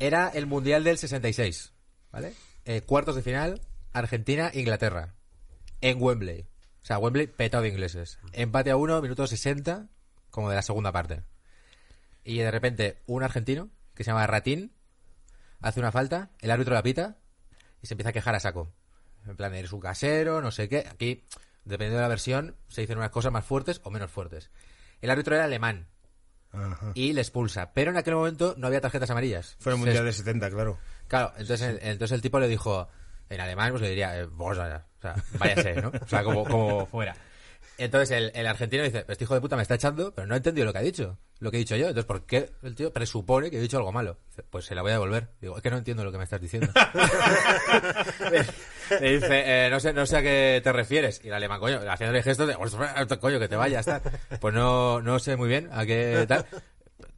Era el Mundial del 66, ¿vale? Eh, cuartos de final, Argentina-Inglaterra. En Wembley. O sea, Wembley petado de ingleses. Empate a uno, minuto 60, como de la segunda parte. Y de repente, un argentino, que se llama Ratín, hace una falta, el árbitro la pita y se empieza a quejar a saco. En plan, eres un casero, no sé qué. Aquí, dependiendo de la versión, se dicen unas cosas más fuertes o menos fuertes. El árbitro era alemán Ajá. y le expulsa. Pero en aquel momento no había tarjetas amarillas. Fue el Se Mundial de 70, claro. Claro, entonces, el- entonces el tipo le dijo, en alemán, pues le diría, eh, vos, o sea, váyase, ¿no? O sea, como, como fuera. Entonces el, el argentino dice, este hijo de puta me está echando, pero no ha entendido lo que ha dicho, lo que he dicho yo. Entonces, ¿por qué el tío presupone que he dicho algo malo? Dice, pues se la voy a devolver. Digo, es que no entiendo lo que me estás diciendo. le dice, eh, no sé, no sé a qué te refieres. Y el alemán, coño, haciéndole gestos de, "Ostras, coño, que te vayas, tal. Pues no, no sé muy bien a qué tal.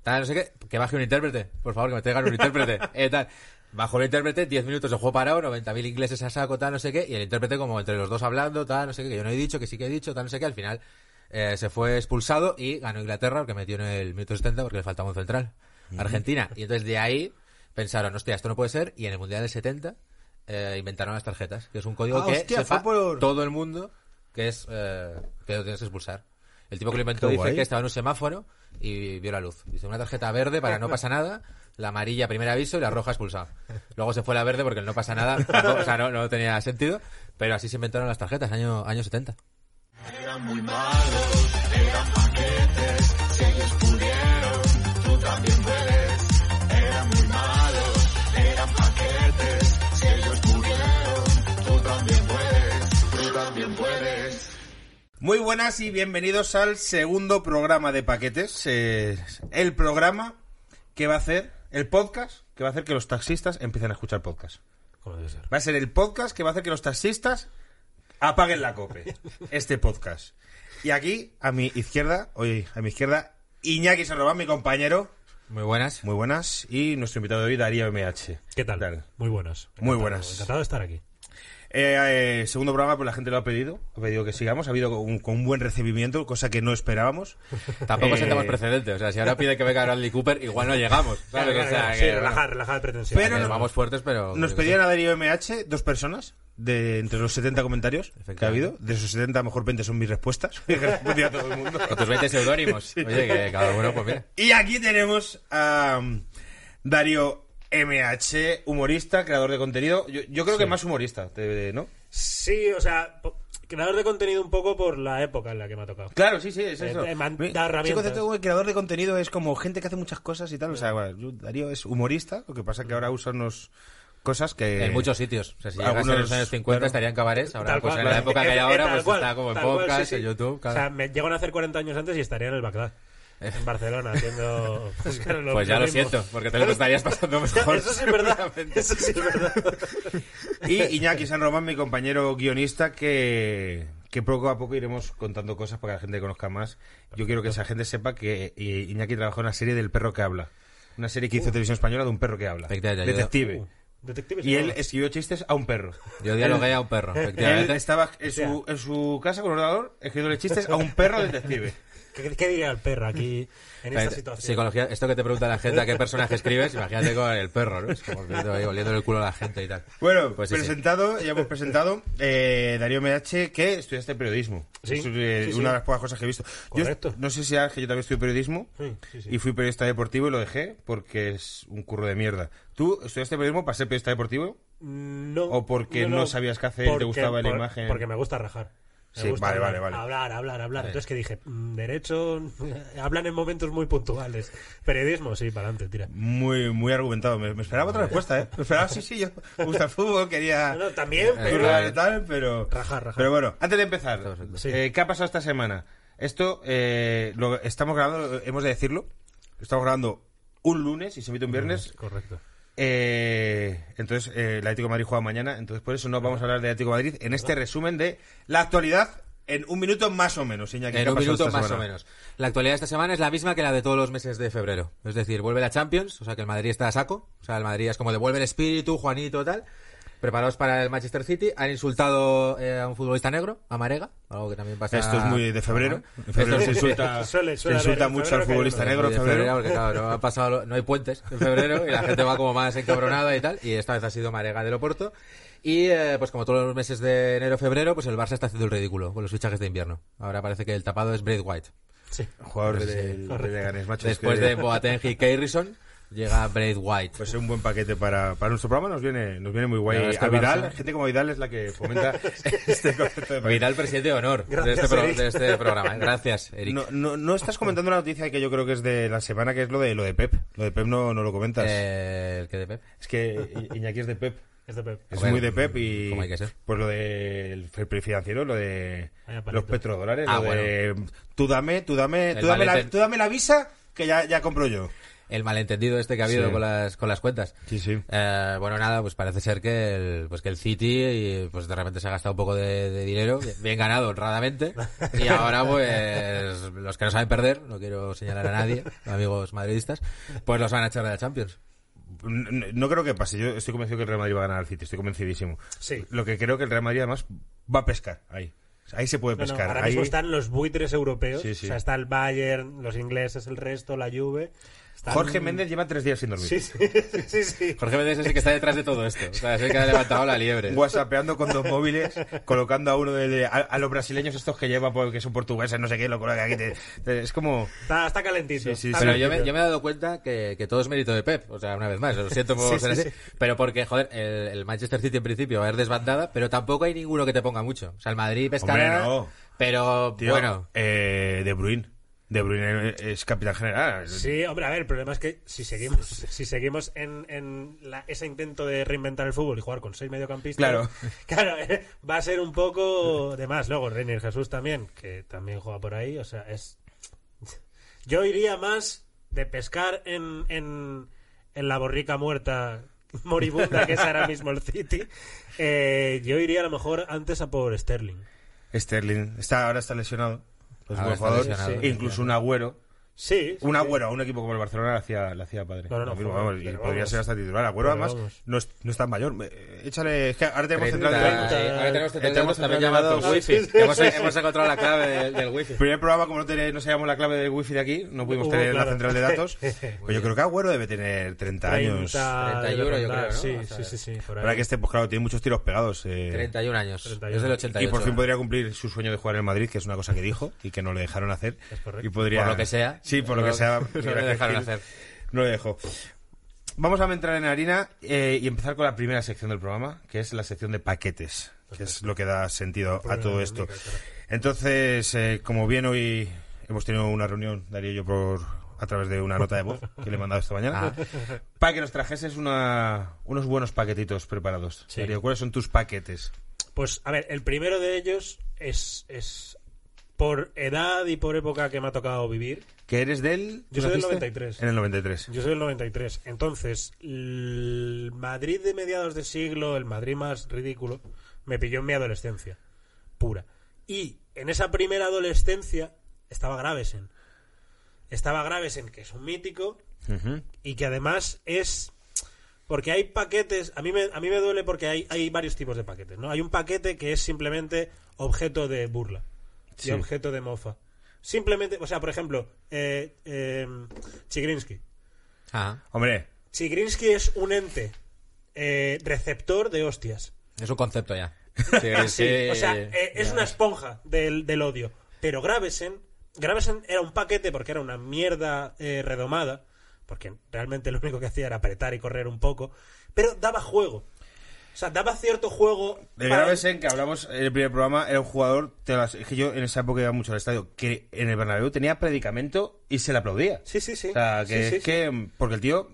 Tal, no sé qué, que baje un intérprete, por favor, que me traigan un intérprete, eh, tal. Bajo el intérprete, 10 minutos de juego parado, 90.000 ingleses a saco, tal, no sé qué, y el intérprete como entre los dos hablando, tal, no sé qué, que yo no he dicho, que sí que he dicho, tal, no sé qué, al final eh, se fue expulsado y ganó Inglaterra, porque metió en el minuto 70 porque le faltaba un central, Argentina. Y entonces de ahí pensaron, hostia, esto no puede ser, y en el Mundial del 70 eh, inventaron las tarjetas, que es un código Ah, que hostia, sepa fue por- todo el mundo que es eh, que lo tienes que expulsar. El tipo que lo inventó Qué dice guay. que estaba en un semáforo y vio la luz. Dice una tarjeta verde para no pasa nada, la amarilla primer aviso y la roja expulsado. Luego se fue la verde porque no pasa nada, o sea, no, no tenía sentido, pero así se inventaron las tarjetas, año, año 70. Muy buenas y bienvenidos al segundo programa de paquetes. eh, el programa que va a hacer, el podcast que va a hacer que los taxistas empiecen a escuchar podcast. Como debe ser. Va a ser el podcast que va a hacer que los taxistas apaguen la cope. Este podcast. Y aquí, a mi izquierda, oye, a mi izquierda, Iñaki Sanrobán, mi compañero. Muy buenas. Muy buenas. Y nuestro invitado de hoy, Darío MH. ¿Qué tal? Muy buenas. Muy buenas. Encantado de estar aquí. Eh, eh, segundo programa, pues la gente lo ha pedido. Ha pedido que sigamos. Ha habido un, con un buen recibimiento, cosa que no esperábamos. Tampoco Eh, sentamos precedentes, o sea, si ahora pide que venga Bradley Cooper, igual no llegamos, ¿sabes? Claro, o sea, claro, que, sí, bueno, relajar, relajar pretensiones. Pero que no- vamos fuertes, pero... Nos pedían a Darío MH dos personas de entre los 70 comentarios que ha habido. De esos 70, a lo mejor 20 son mis respuestas. A todo el mundo. Con tus 20 seudónimos. Oye, que cada uno, pues mira. Y aquí tenemos a um, Darío MH, humorista, creador de contenido. Yo, yo creo que más humorista, ¿no? Sí, o sea, creador de contenido un poco por la época en la que me ha tocado. Claro, sí, sí, es Eh, eso. eh, Sí, da herramientas. sí, concepto como el creador de contenido es como gente que hace muchas cosas y tal. O sea, bueno, yo- Darío es humorista, lo que pasa que ahora usa unos cosas que... En muchos sitios. O sea, si llegas algunos- en los años 50 claro. estaría en cabarets, ahora pues cual, en la época que hay Eh, eh, ahora tal pues cual, está como en cual, podcast, sí, sí. en YouTube, O claro. sea, me llego a nacer 40 años antes y estaría en el Bagdad. En Barcelona, haciendo... Pues, Pues ya lo siento, porque te lo estarías pasando mejor. Eso sí es verdad. Eso sí es verdad. Y Iñaki San Román, mi compañero guionista, que, que poco a poco iremos contando cosas para que la gente conozca más. Yo quiero que esa gente sepa que eh, Iñaki trabajó en una serie del perro que habla. Una serie que hizo televisión española de un perro que habla. Detective. Uh, Detective Y él escribió chistes a un perro. Yo dialogué a un perro, Él estaba en su, en su casa con un ordenador escribiéndole chistes a un perro detective. ¿Qué, qué diría el perro aquí en esta situación? Psicología, esto que te pregunta la gente a qué personaje escribes, imagínate con el perro, ¿no? Es como viendo ahí, oliéndole el culo a la gente y tal. Bueno, Pues sí, sí. presentado, ya hemos presentado eh, Darío MH, que estudiaste periodismo. Sí, Es eh, sí, sí. una de las pocas cosas que he visto. Yo Correcto. no sé si sabes que yo también estudié periodismo Sí, sí, sí. y fui periodista deportivo y lo dejé porque es un curro de mierda. ¿Tú estudiaste periodismo para ser periodista deportivo? No. ¿O porque no sabías qué hacer y te gustaba la imagen? Porque me gusta rajar. Me Sí, gusta vale, hablar, vale, vale. Hablar, hablar, hablar. Entonces que dije, mm, derecho, hablan en momentos muy puntuales. Periodismo, sí, para adelante, tira. Muy, muy argumentado. Me, me esperaba otra respuesta, ¿eh? Me esperaba, sí, sí, yo me gusta el fútbol, quería... No, no, también, pero... currar y tal, pero... Rajar, rajar. Pero bueno, antes de empezar, Sí. eh, ¿qué ha pasado esta semana? Esto eh, lo estamos grabando, hemos de decirlo, estamos grabando un lunes y se emite un viernes. Correcto. Eh, entonces, eh, el Atlético de Madrid juega mañana, entonces por eso no vamos a hablar de Atlético de Madrid en este resumen de la actualidad en un minuto más o menos. Iñaki, ¿qué En un minuto más o menos. La actualidad de esta semana es la misma que la de todos los meses de febrero. Es decir, vuelve la Champions, o sea que el Madrid está a saco. O sea, el Madrid es como devuelve el espíritu, Juanito, tal. Preparados para el Manchester City. Han insultado eh, a un futbolista negro, a Marega, algo que también pasa. Esto es muy de febrero. En febrero se insulta, Suele- se suele insulta haber, en mucho al febrero futbolista negro. de en febrero. porque claro, no, ha pasado, no hay puentes en febrero y la gente va como más encabronada y tal. Y esta vez ha sido Marega del Oporto. Y eh, pues como todos los meses de enero-febrero, pues el Barça está haciendo el ridículo con los fichajes de invierno. Ahora parece que el tapado es Braid White. Sí. Jugador del de Leganés, macho. es Después que- de Boateng y Keirison, llega Braid White. Pues es un buen paquete para, para nuestro programa, nos viene, nos viene muy guay. es que A Vidal, Barça- gente como Vidal es la que fomenta este concepto de. Vidal, presidente de honor de este, pro- de este programa. Gracias, Eric. No, no, no estás comentando una noticia que yo creo que es de la semana, que es lo de lo de Pep. Lo de Pep no, no lo comentas. Eh, el que de Pep. Es que Iñaki es de Pep. Es de Pep. Es Bueno, muy de Pep y como hay que ser. pues lo del play financiero, lo de los petrodólares, Ah, lo de tú dame, tú dame, El tú dame, la, tú dame la visa que ya, ya compro yo. El malentendido este que ha habido Sí. con las con las cuentas. Sí, sí. Eh, bueno, nada, pues parece ser que el, pues que el City y, pues de repente se ha gastado un poco de, de dinero, bien ganado honradamente, y ahora pues los que no saben perder, no quiero señalar a nadie, amigos madridistas, pues los van a echar de la Champions. No, no creo que pase. Yo estoy convencido que el Real Madrid va a ganar al City. Estoy convencidísimo. Sí. Lo que creo que el Real Madrid además va a pescar ahí. Ahí se puede No, no, pescar. ahora ahí... mismo están los buitres europeos. Sí, sí. O sea, está el Bayern, los ingleses, el resto, la Juve. Están- Jorge Méndez lleva tres días sin dormir. Sí, sí, sí, sí. Jorge Méndez es el que está detrás de todo esto, o sea, es el que ha levantado la liebre. Whatsappeando con dos móviles, colocando a uno de, de- a, a los brasileños estos que lleva porque son portugueses, no sé qué, lo coloca aquí. te- te- es como Está, está calentito. Sí, sí, Está sí. Pero yo me, yo me he dado cuenta que, que todo es mérito de Pep, o sea, una vez más, lo siento por Sí, ser sí, así, sí. pero porque, joder, el, el Manchester City en principio va a ir desbandada, pero tampoco hay ninguno que te ponga mucho. O sea, el Madrid pescará, Hombre, no. pero tío, bueno, eh, De Bruyne. De Bruyne es capitán general. Sí, hombre, a ver, el problema es que si seguimos, si seguimos en, en la- ese intento de reinventar el fútbol y jugar con seis mediocampistas, Claro. claro, eh, va a ser un poco de más. Luego, Reinier Jesús también, que también juega por ahí, o sea, es. Yo iría más de pescar en, en, en la borrica muerta moribunda que es ahora mismo el City. Eh, yo iría a lo mejor antes a por Sterling. Sterling está, ahora está lesionado. Es un Ahora buen está jugador. lesionado, Sí. Incluso un agüero. Sí. sí, Un sí. agüero a un equipo como el Barcelona le hacía, le hacía padre. No, no, no, mismo, vamos, y podría vamos. ser hasta titular. Agüero Pero además no es, no es tan mayor. Échale, es que ahora tenemos 30, central de datos. sí, ahora tenemos central de Tenemos datos también central de llamado datos. wifi. hemos, hemos encontrado la clave del, del wifi. Primer programa, como no, tené- no sabíamos la clave del wifi de aquí, no pudimos Hubo, tener claro. la central de datos. pues yo creo que Agüero debe tener 30 años. 30, 31 yo creo. Sí, sí, sí. Para que este, pues claro, tiene muchos tiros pegados. eh, 31 años, 31. es del 88. y por fin podría cumplir su sueño de jugar en el Madrid, que es una cosa que dijo y que no le dejaron hacer. Es correcto. Y podría... Por lo que sea. Sí, por lo que sea. No dejaron Gil hacer. No le dejó. Vamos a entrar en harina eh, y empezar con la primera sección del programa, que es la sección de paquetes, que es lo que da sentido a todo esto. Entonces, eh, como bien hoy hemos tenido una reunión, Darío y yo, por, a través de una nota de voz que le he mandado esta mañana, Ah. para que nos trajeses una, unos buenos paquetitos preparados. Sí. Darío, ¿cuáles son tus paquetes? Pues, a ver, el primero de ellos es, es por edad y por época que me ha tocado vivir. ¿Que eres del...? Yo ¿tú soy del naciste? 93. En el 93. Yo soy del 93. Entonces, el Madrid de mediados de siglo, el Madrid más ridículo, me pilló en mi adolescencia. Pura. Y en esa primera adolescencia estaba Gravesen. Estaba Gravesen, que es un mítico, y que además es porque hay paquetes a mí me, a mí me duele porque hay, hay varios tipos de paquetes no hay un paquete que es simplemente objeto de burla Sí. y objeto de mofa simplemente o sea por ejemplo eh, eh, Chigrinsky Ajá. Hombre, Chigrinsky es un ente eh, receptor de hostias Es un concepto ya. Sí, o sea, eh, es ya. una esponja del, del odio. Pero Gravesen, Gravesen era un paquete porque era una mierda eh, redomada, porque realmente lo único que hacía era apretar y correr un poco, pero daba juego. O sea, daba cierto juego. De para- Gravesen, que hablamos en el primer programa, era un jugador, te las- es que yo en esa época iba mucho al estadio, que en el Bernabéu tenía predicamento y se le aplaudía. Sí, sí, sí. O sea, que Sí, sí, es que, porque el tío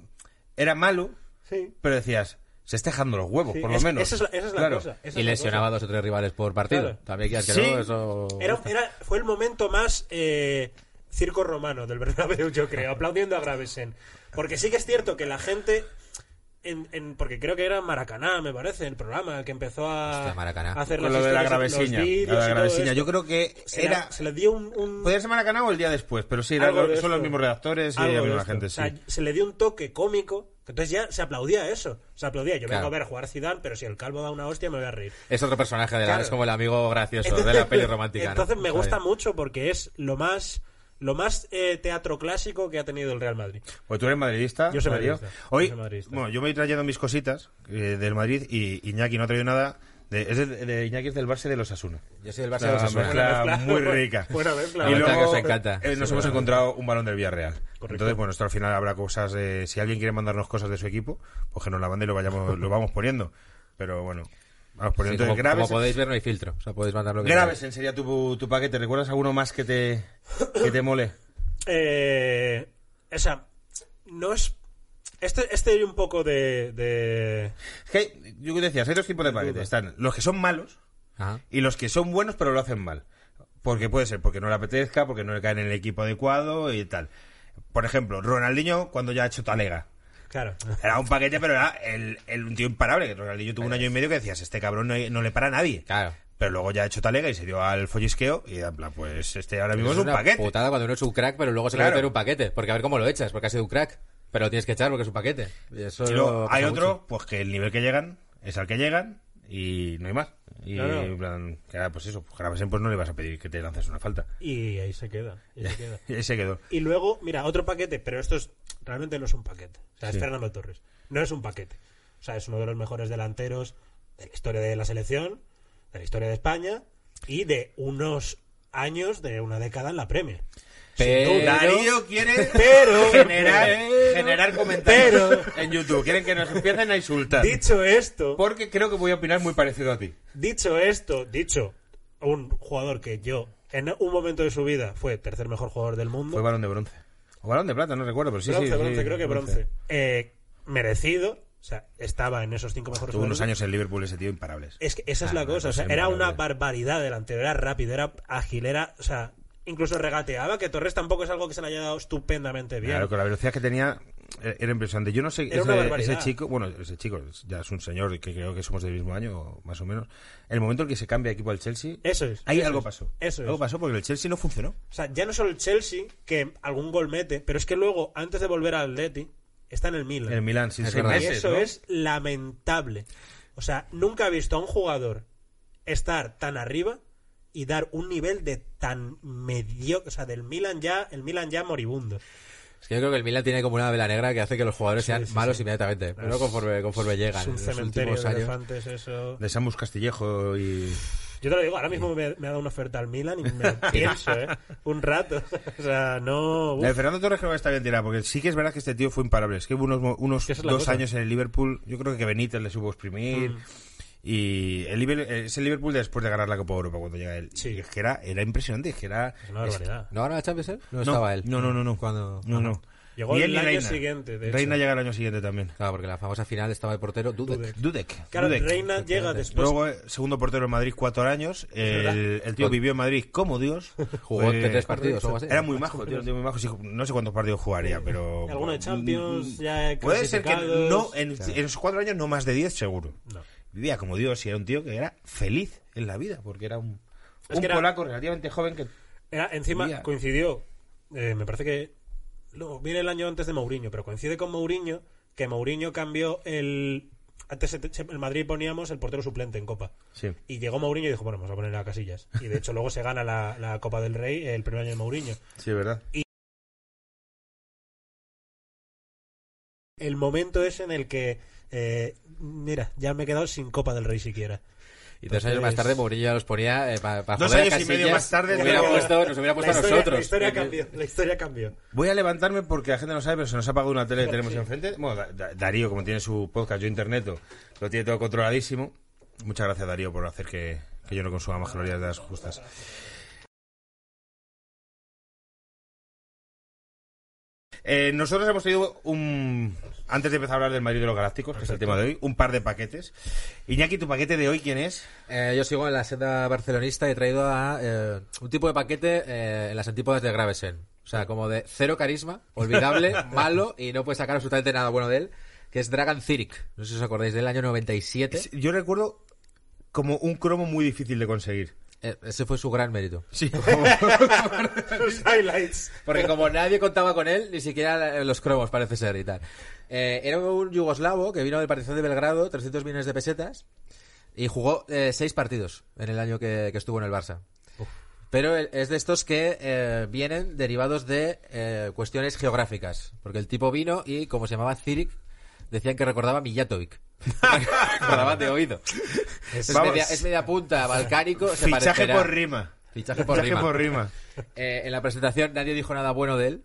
era malo, sí. pero decías, se está dejando los huevos, Sí, por lo es- menos. Esa es la, esa es la Claro. cosa. esa Y lesionaba a cosa. dos o tres rivales por partido. Claro. También quieras que Sí. no, eso... Era, era- fue el momento más eh, circo romano del Bernabéu, yo creo, aplaudiendo a Gravesen. Porque sí que es cierto que la gente en, en- porque creo que era Maracaná, me parece, el programa, el que empezó a, Hostia, a hacer las lo de la gravesiña. la. Yo creo que se, le- era... se le dio un, un- Podría ser Maracaná o el día después, pero sí, era- algo de son los mismos redactores y Algo la misma gente, O sí. sea, se le dio un toque cómico, entonces ya se aplaudía eso. Se aplaudía. Yo Claro. vengo a ver jugar Zidane, pero si el calvo da una hostia me voy a reír. Es otro personaje de la, Claro. es como el amigo gracioso de la peli romántica. ¿no? Entonces me Está gusta mucho porque es lo más lo más eh, teatro clásico que ha tenido el Real Madrid. Pues tú eres madridista. Yo soy Mario. madridista, Hoy, yo soy madridista. bueno, yo me voy trayendo mis cositas eh, del Madrid y Iñaki no ha traído nada. De, es de, de Iñaki es del Barça de los Asuna. Yo soy del Barça de los Asuna. mezcla Buena mezcla. muy rica. Buena mezcla. La y mezcla luego que os encanta. eh, nos Sí, hemos bueno. encontrado un balón del Villarreal. Entonces, bueno, esto al final habrá cosas de... Si alguien quiere mandarnos cosas de su equipo, pues que nos la mande y lo, vayamos, lo vamos poniendo. Pero bueno, vamos Sí, poniendo. como, Graves- podéis ver, no hay filtro. O sea, podéis mandar lo que Gravesen sería tu, tu paquete. ¿Recuerdas alguno más que te, que te mole? Eh, o sea, no es este este hay un poco de, de Es que hay- yo que decías, hay dos tipos de paquetes. Están los que son malos Ajá. y los que son buenos pero lo hacen mal. Porque puede ser porque no le apetezca, porque no le caen en el equipo adecuado y tal. Por ejemplo, Ronaldinho cuando ya ha hecho talega. Claro. Era un paquete, pero era el, el- un tío imparable. que Ronaldinho tuvo un año y medio que decías, este cabrón no, no le para a nadie. Claro. Pero luego ya ha hecho talega y se dio al follisqueo y en plan, pues este ahora mismo es, un una paquete. putada cuando uno es un crack, pero luego se Claro. le mete en un paquete. Porque a ver cómo lo echas, porque ha sido un crack. Pero lo tienes que echar porque es un paquete. Y eso Y luego pasa hay mucho. otro, pues que el nivel que llegan es al que llegan y no hay más. Y en plan, pues eso, pues Gravesen pues no le vas a pedir que te lances una falta. Y ahí se queda, y se queda. Ahí se quedó. Y luego, mira, otro paquete, pero esto es realmente no es un paquete. O sea, es. Fernando Torres. No es un paquete. O sea, es uno de los mejores delanteros de la historia de la selección, de la historia de España y de unos años, de una década en la Premier. Pero-. Darío quiere Pero- generar, generar comentarios Pero- en YouTube. Quieren que nos empiecen a insultar. Dicho esto, Porque creo que voy a opinar muy parecido a ti. dicho esto, dicho un jugador que yo en un momento de su vida fue tercer mejor jugador del mundo. Fue balón de bronce. O balón de plata, no recuerdo, pero sí, bronce, sí. creo que bronce. Eh, merecido, o sea, estaba en esos cinco mejores Tuvo unos años en Liverpool ese tío imparables. Es que esa es Ah, la cosa, o sea, era una barbaridad delantero, era rápido, era ágil, era, o sea, incluso regateaba, que Torres tampoco es algo que se le haya dado estupendamente bien. Claro, con la velocidad que tenía eh, era impresionante. Yo no sé, ese, chico, bueno, ese chico ya es un señor que creo que somos del mismo año, más o menos. El momento en que se cambia de equipo al Chelsea, Eso es. ahí eso algo es, pasó. Eso algo es. pasó porque el Chelsea no funcionó. O sea, ya no solo el Chelsea, que algún gol mete, pero es que luego, antes de volver al Atleti, está en el Milan. En el Milan, seis verdad. y meses, eso ¿no? es lamentable. O sea, nunca he visto a un jugador estar tan arriba y dar un nivel de tan mediocre, o sea, del Milan ya, el Milan ya moribundo. Es que yo creo que el Milan tiene como una vela negra que hace que los jugadores sean sí, malos sí. inmediatamente. Pero conforme, conforme llegan. Es un en los cementerio últimos de años. elefantes eso. De Samus Castillejo y... Yo te lo digo, ahora mismo me, me ha dado una oferta al Milan y me pienso, ¿eh? Un rato. O sea, no... uf. La de Fernando Torres creo que está bien tirada, porque sí que es verdad que este tío fue imparable. Es que hubo unos, unos dos cosa. años en el Liverpool, yo creo que Benítez le supo exprimir. Mm. Y el Liverpool, ese Liverpool después de ganar la Copa Europa cuando llega él. Sí. Y es que era, era impresionante, es que era... Es una barbaridad. ¿No ganó la Champions él? No, No, estaba él. No, no, no, no. Cuando... No, no. Llegó el año Reina. siguiente, de Reina hecho. llega el año siguiente también. Claro, porque la famosa final estaba de portero Dudek. Dudek. Dudek. Claro, Dudek. Reina llega después. Luego, eh, segundo portero en Madrid, cuatro años. El, el tío vivió en Madrid como Dios. Jugó entre tres partidos o algo así. Era muy majo, tío, un tío muy majo. Sí, no sé cuántos partidos jugaría, pero... Alguno de Champions, ya Puede ser que no, en, en esos cuatro años no más de diez, seguro. No. Vivía como Dios y era un tío que era feliz en la vida, porque era un, Es un que era- polaco relativamente joven que... Era, encima Vivía. coincidió, eh, me parece que no, viene el año antes de Mourinho, pero coincide con Mourinho que Mourinho cambió el antes el Madrid poníamos el portero suplente en Copa. Sí. Y llegó Mourinho y dijo, bueno, vamos a poner a Casillas. Y de hecho luego se gana la, la Copa del Rey el primer año de Mourinho. Sí, es verdad. El momento es en el que, eh, mira, ya me he quedado sin Copa del Rey siquiera. Y dos años más tarde Mourinho ya los ponía eh, para Dos joder a años y medio más tarde, Nos hubiera puesto, nos hubiera puesto la a historia, nosotros. la historia cambió, la historia cambió. Voy a levantarme porque la gente no sabe, pero se nos ha apagado una tele que tenemos enfrente. Bueno, Da- Da- Darío, como tiene su podcast, yo interneto, lo tiene todo controladísimo. Muchas gracias, Darío, por hacer que, que yo no consuma más calorías de las justas. Eh, nosotros hemos tenido un... Antes de empezar a hablar del Madrid de los Galácticos, que es el tema de hoy, un par de paquetes. Iñaki, ¿tu paquete de hoy quién es? Eh, yo sigo en la senda barcelonista y he traído a eh, un tipo de paquete eh, en las antípodas de Gravesen. O sea, como de cero carisma, olvidable, malo y no puedes sacar absolutamente nada bueno de él. que es Dragon Cyric. No sé si os acordáis del año 97. Yo recuerdo como un cromo muy difícil de conseguir. Eh, Ese fue su gran mérito. Sí. Los highlights. Porque como nadie contaba con él, ni siquiera los cromos parece ser y tal. Eh, era un yugoslavo que vino del Partizan de Belgrado, 300 millones de pesetas, y jugó eh, seis partidos en el año que, que estuvo en el Barça. Pero el- es de estos que eh, vienen derivados de cuestiones geográficas. Porque el tipo vino y, como se llamaba Zirik, decían que recordaba a Mijatovic. Recordaban de oído. Es, media, es media punta, balcánico. se Fichaje parecerá. por rima. Fichaje por Fichaje rima. por rima. Eh, en la presentación nadie dijo nada bueno de él,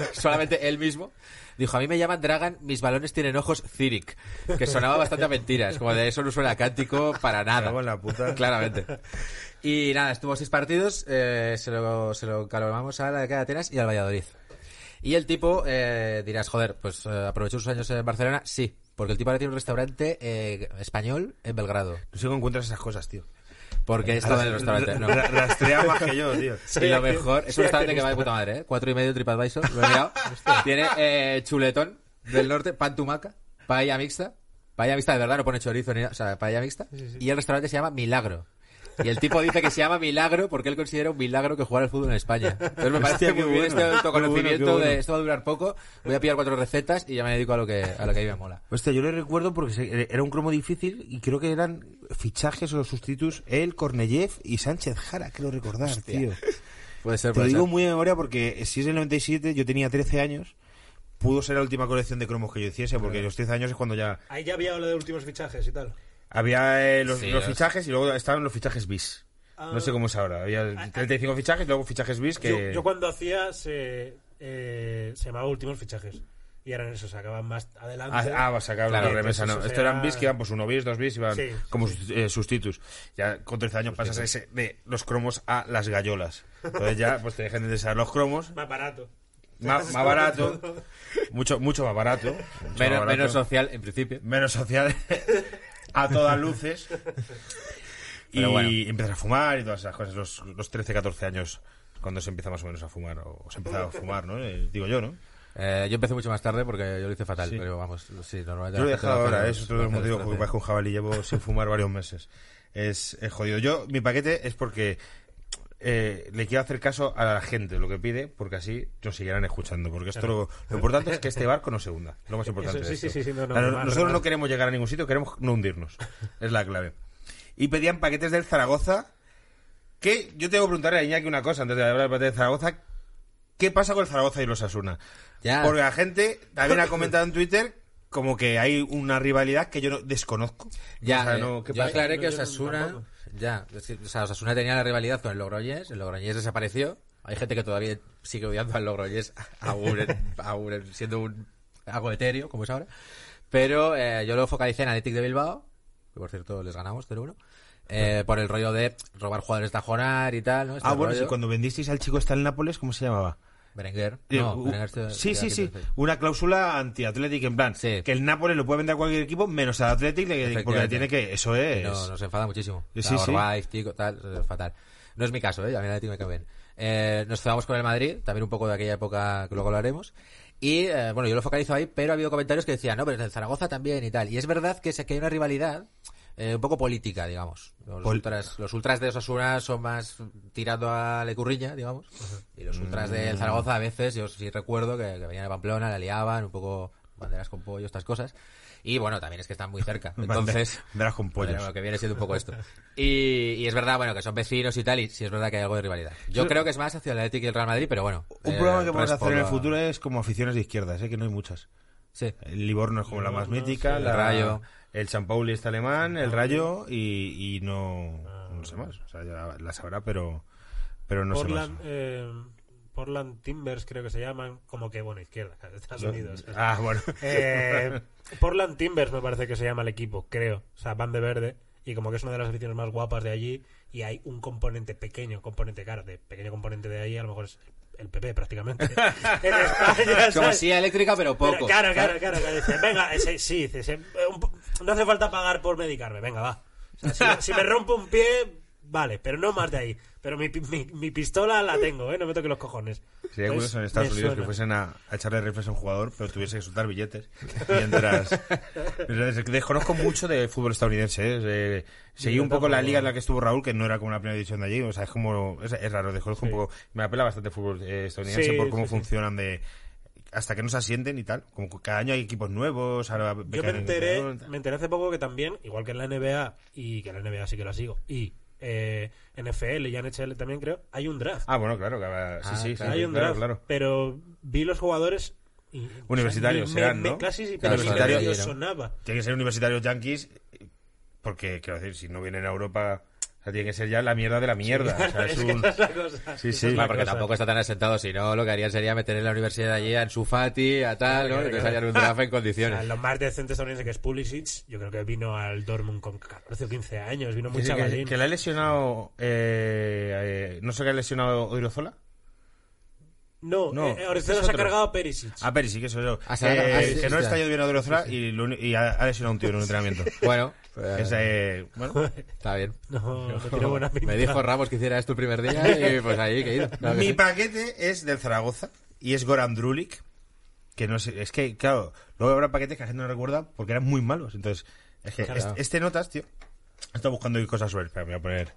solamente él mismo. Dijo, a mí me llaman Dragan, mis balones tienen ojos Cyric, que sonaba bastante a mentiras, como de eso no suena cántico para nada. la puta. Claramente. Y nada, estuvo seis partidos, eh, se lo, se lo calomamos a la de Atenas y al Valladolid. Y el tipo, eh, dirás, joder, pues eh, aprovechó sus años en Barcelona, sí, porque el tipo ahora tiene un restaurante eh, español en Belgrado. No sé cómo encuentras esas cosas, tío. Porque esto del restaurante, no. Ra- Rastrea más que yo, tío. y lo mejor, es un restaurante que va de puta madre, ¿eh? Cuatro y medio TripAdvisor, lo he mirado. Tiene eh, chuletón del norte, pan tumaca, paella mixta. Paella mixta de verdad, no pone chorizo ni nada, o sea, paella mixta. Y el restaurante se llama Milagro. Y el tipo dice que se llama Milagro porque él considera un milagro que jugar al fútbol en España. Entonces me parece Hostia, muy bien bueno. este autoconocimiento bueno, bueno. de esto va a durar poco, voy a pillar cuatro recetas y ya me dedico a lo que, a lo que a mí me mola. Hostia, yo le recuerdo porque era un cromo difícil y creo que eran fichajes o sustitutos él, Korneyev y Sánchez Jara, creo recordar, tío. Puede ser, Te lo puede digo ser. muy de memoria porque si es el 97, yo tenía 13 años, pudo ser la última colección de cromos que yo hiciese, porque los 13 años es cuando ya Ahí ya había lo de últimos fichajes y tal. Había eh, los, Sí, los los- fichajes y luego estaban los fichajes bis. Ah. No sé cómo es ahora. Había 35 fichajes, luego fichajes bis que... Yo, yo cuando hacía se, eh, se llamaba últimos fichajes. Y eran esos, acaban más adelante. Ah, ah, a sacar Claro, una remesa, entonces no. Esto eran bis que iban pues uno bis, dos bis, iban Sí, como sí, eh, sustitutos. Ya con 13 años pasas a ese, de los cromos a las gallolas. Entonces ya pues te dejan de desear los cromos, Más barato. más, más barato, mucho mucho más barato. mucho más Menos, barato, menos social, en principio. menos social a todas luces. y bueno. empiezas a fumar y todas esas cosas. Los, los 13, 14 años cuando se empieza más o menos a fumar, o se empieza a fumar, ¿no? Eh, digo yo, ¿no? Eh, yo empecé mucho más tarde porque yo lo hice fatal, Sí. pero vamos, sí, normalmente Yo lo he dejado ahora, eso es otro de los motivos porque 13. parezco un jabalí, llevo sin fumar varios meses. Es, es jodido. Yo, mi paquete es porque eh, le quiero hacer caso a la gente, lo que pide, porque así nos seguirán escuchando. Porque esto lo, lo importante es que este barco no se hunda. Lo más importante Eso, de sí, sí, sí, sí, no, no, Claro, remar, nosotros no queremos llegar a ningún sitio, queremos no hundirnos. Es la clave. Y pedían paquetes del Zaragoza. Que yo tengo que preguntarle a Iñaki una cosa antes de hablar del paquete del Zaragoza. ¿Qué pasa con el Zaragoza y los Asuna? Ya. Porque la gente también ha comentado en Twitter como que hay una rivalidad que yo no, desconozco. Ya, O sea, eh, no, ¿qué yo pasa? aclaré que Osasuna... Ya, es decir, o sea, Osasuna tenía la rivalidad con el Logroñés, el Logroñés desapareció. Hay gente que todavía sigue odiando al Logroñés, aún, aún en- siendo un, algo etéreo, como es ahora. Pero eh, yo lo focalicé en Athletic de Bilbao, que por cierto les ganamos 0-1, eh, por el rollo de robar jugadores tajonar y tal, ¿no? Este Ah, bueno, rollo. cuando vendisteis al chico está en Nápoles, ¿cómo se llamaba? Berenguer. Eh, No, u- Berenguer se- sí, se- sí, sí. Una cláusula anti-Athletic, en plan, Sí. que el Nápoles lo puede vender a cualquier equipo, menos al Athletic, le- porque le tiene que... Eso es... No, nos enfada muchísimo. Sí, tal, es fatal. No es mi caso, ¿eh? A mí el Atlético me cae bien. Eh, nos enfadamos con el Madrid, también un poco de aquella época que luego lo haremos. Y, eh, bueno, yo lo focalizo ahí, pero ha habido comentarios que decían, no, pero en el Zaragoza también y tal. Y es verdad que, se- que hay una rivalidad eh, un poco política, digamos. Los, Pol- ultras, los ultras de Osasuna son más tirando a Lecurriña, digamos. Y los ultras Mm. del Zaragoza a veces, yo sí recuerdo que, que venían a Pamplona, la liaban, un poco banderas con pollo, estas cosas. Y bueno, también es que están muy cerca. Entonces, Verás con pollos. bueno, lo que viene siendo un poco esto. Y, y es verdad, bueno, que son vecinos y tal, y sí es verdad que hay algo de rivalidad. Yo Sí. creo que es más hacia el Atlético y el Real Madrid, pero bueno. Un eh, programa que podemos hacer en el a- futuro es como aficiones de izquierdas, ¿eh? que no hay muchas. Sí. El Livorno es como la más Livorno, mítica, sí. la- El Rayo. El San Pauli está alemán, el Rayo y, y no, no sé más. O sea, ya la sabrá, pero, pero no Portland, sé eh, Portland Timbers creo que se llaman, como que, bueno, izquierda, Estados más. Unidos. Ah, bueno. Eh, Portland Timbers me parece que se llama el equipo, creo. O sea, van de verde. Y como que es una de las aficiones más guapas de allí. Y hay un componente pequeño, componente caro, de pequeño componente de ahí, a lo mejor es el PP prácticamente. en España, Como silla eléctrica, pero poco. Pero claro, claro, claro, claro. Dice, venga, ese- sí, dice, se- un no hace falta pagar por medicarme, venga, va. O sea, si, si me rompo un pie, vale, pero no más de ahí. Pero mi, mi, mi pistola la tengo, ¿eh? No me toque los cojones. Sería Entonces, curioso en Estados Unidos que fuesen a, a echarle rifles a un jugador, pero tuviese que soltar billetes. Mientras. mientras- Desconozco mucho de fútbol estadounidense. ¿eh? Eh, seguí un poco la liga en la que estuvo Raúl, que no era como la primera división de allí. O sea, es como. Es, es raro, desconozco Sí. un poco. Me apela bastante el fútbol eh, estadounidense Sí, por cómo sí. funcionan de. Hasta que no se asienten y tal. Como cada año hay equipos nuevos. Ahora Yo me enteré, me enteré hace poco que también, igual que en la NBA, y que en la NBA sí que la sigo, y eh, NFL y NHL también creo, hay un draft. Ah, bueno, claro. que sí, Ah, sí, sí, claro. hay un draft, claro. pero vi los jugadores... y- Universitarios o sea, serán, me, ¿no? Me, casi, sí, pero ¿no? sonaba. Tiene que ser universitarios yankees, porque, quiero decir, si no vienen a Europa, o sea, tiene que ser ya la mierda de la mierda. O sea, es Es que un- esa es la cosa. Sí, sí. es la Claro, porque cosa. tampoco está tan asentado. Si no, lo que harían sería meter en la universidad allí a Ansu Fati, a tal, ¿no? Claro, Entonces claro. harían un draft en O sea, condiciones. lo más decente estadounidense que es Pulisic, yo creo que vino al Dortmund con 14 o 15 años, vino muy Que, sí, que- chavalín. que le ha lesionado. eh, eh, no sé qué ha lesionado Odriozola. No, No, eh, ese Oristeo es se ha cargado a Perisic. Ah, Peri, sí, que soy yo. Ah, se que, ah, sí, que sí, no sí. está yendo bien Odriozola y, lo uni- y ha, ha lesionado a un tío en un entrenamiento. Bueno, pues, Es, eh, bueno, está bien. No, no tiene buena pinta. Me dijo Ramos que hiciera esto el primer día y pues ahí que he ido. Claro que mi sí. paquete es del Zaragoza y es Goran Drulik. Que no sé, es que, claro, luego habrá paquetes que la gente no recuerda porque eran muy malos. Entonces, es que Claro. este, este notas, tío. Estado buscando cosas sobre. Espera, me voy a poner.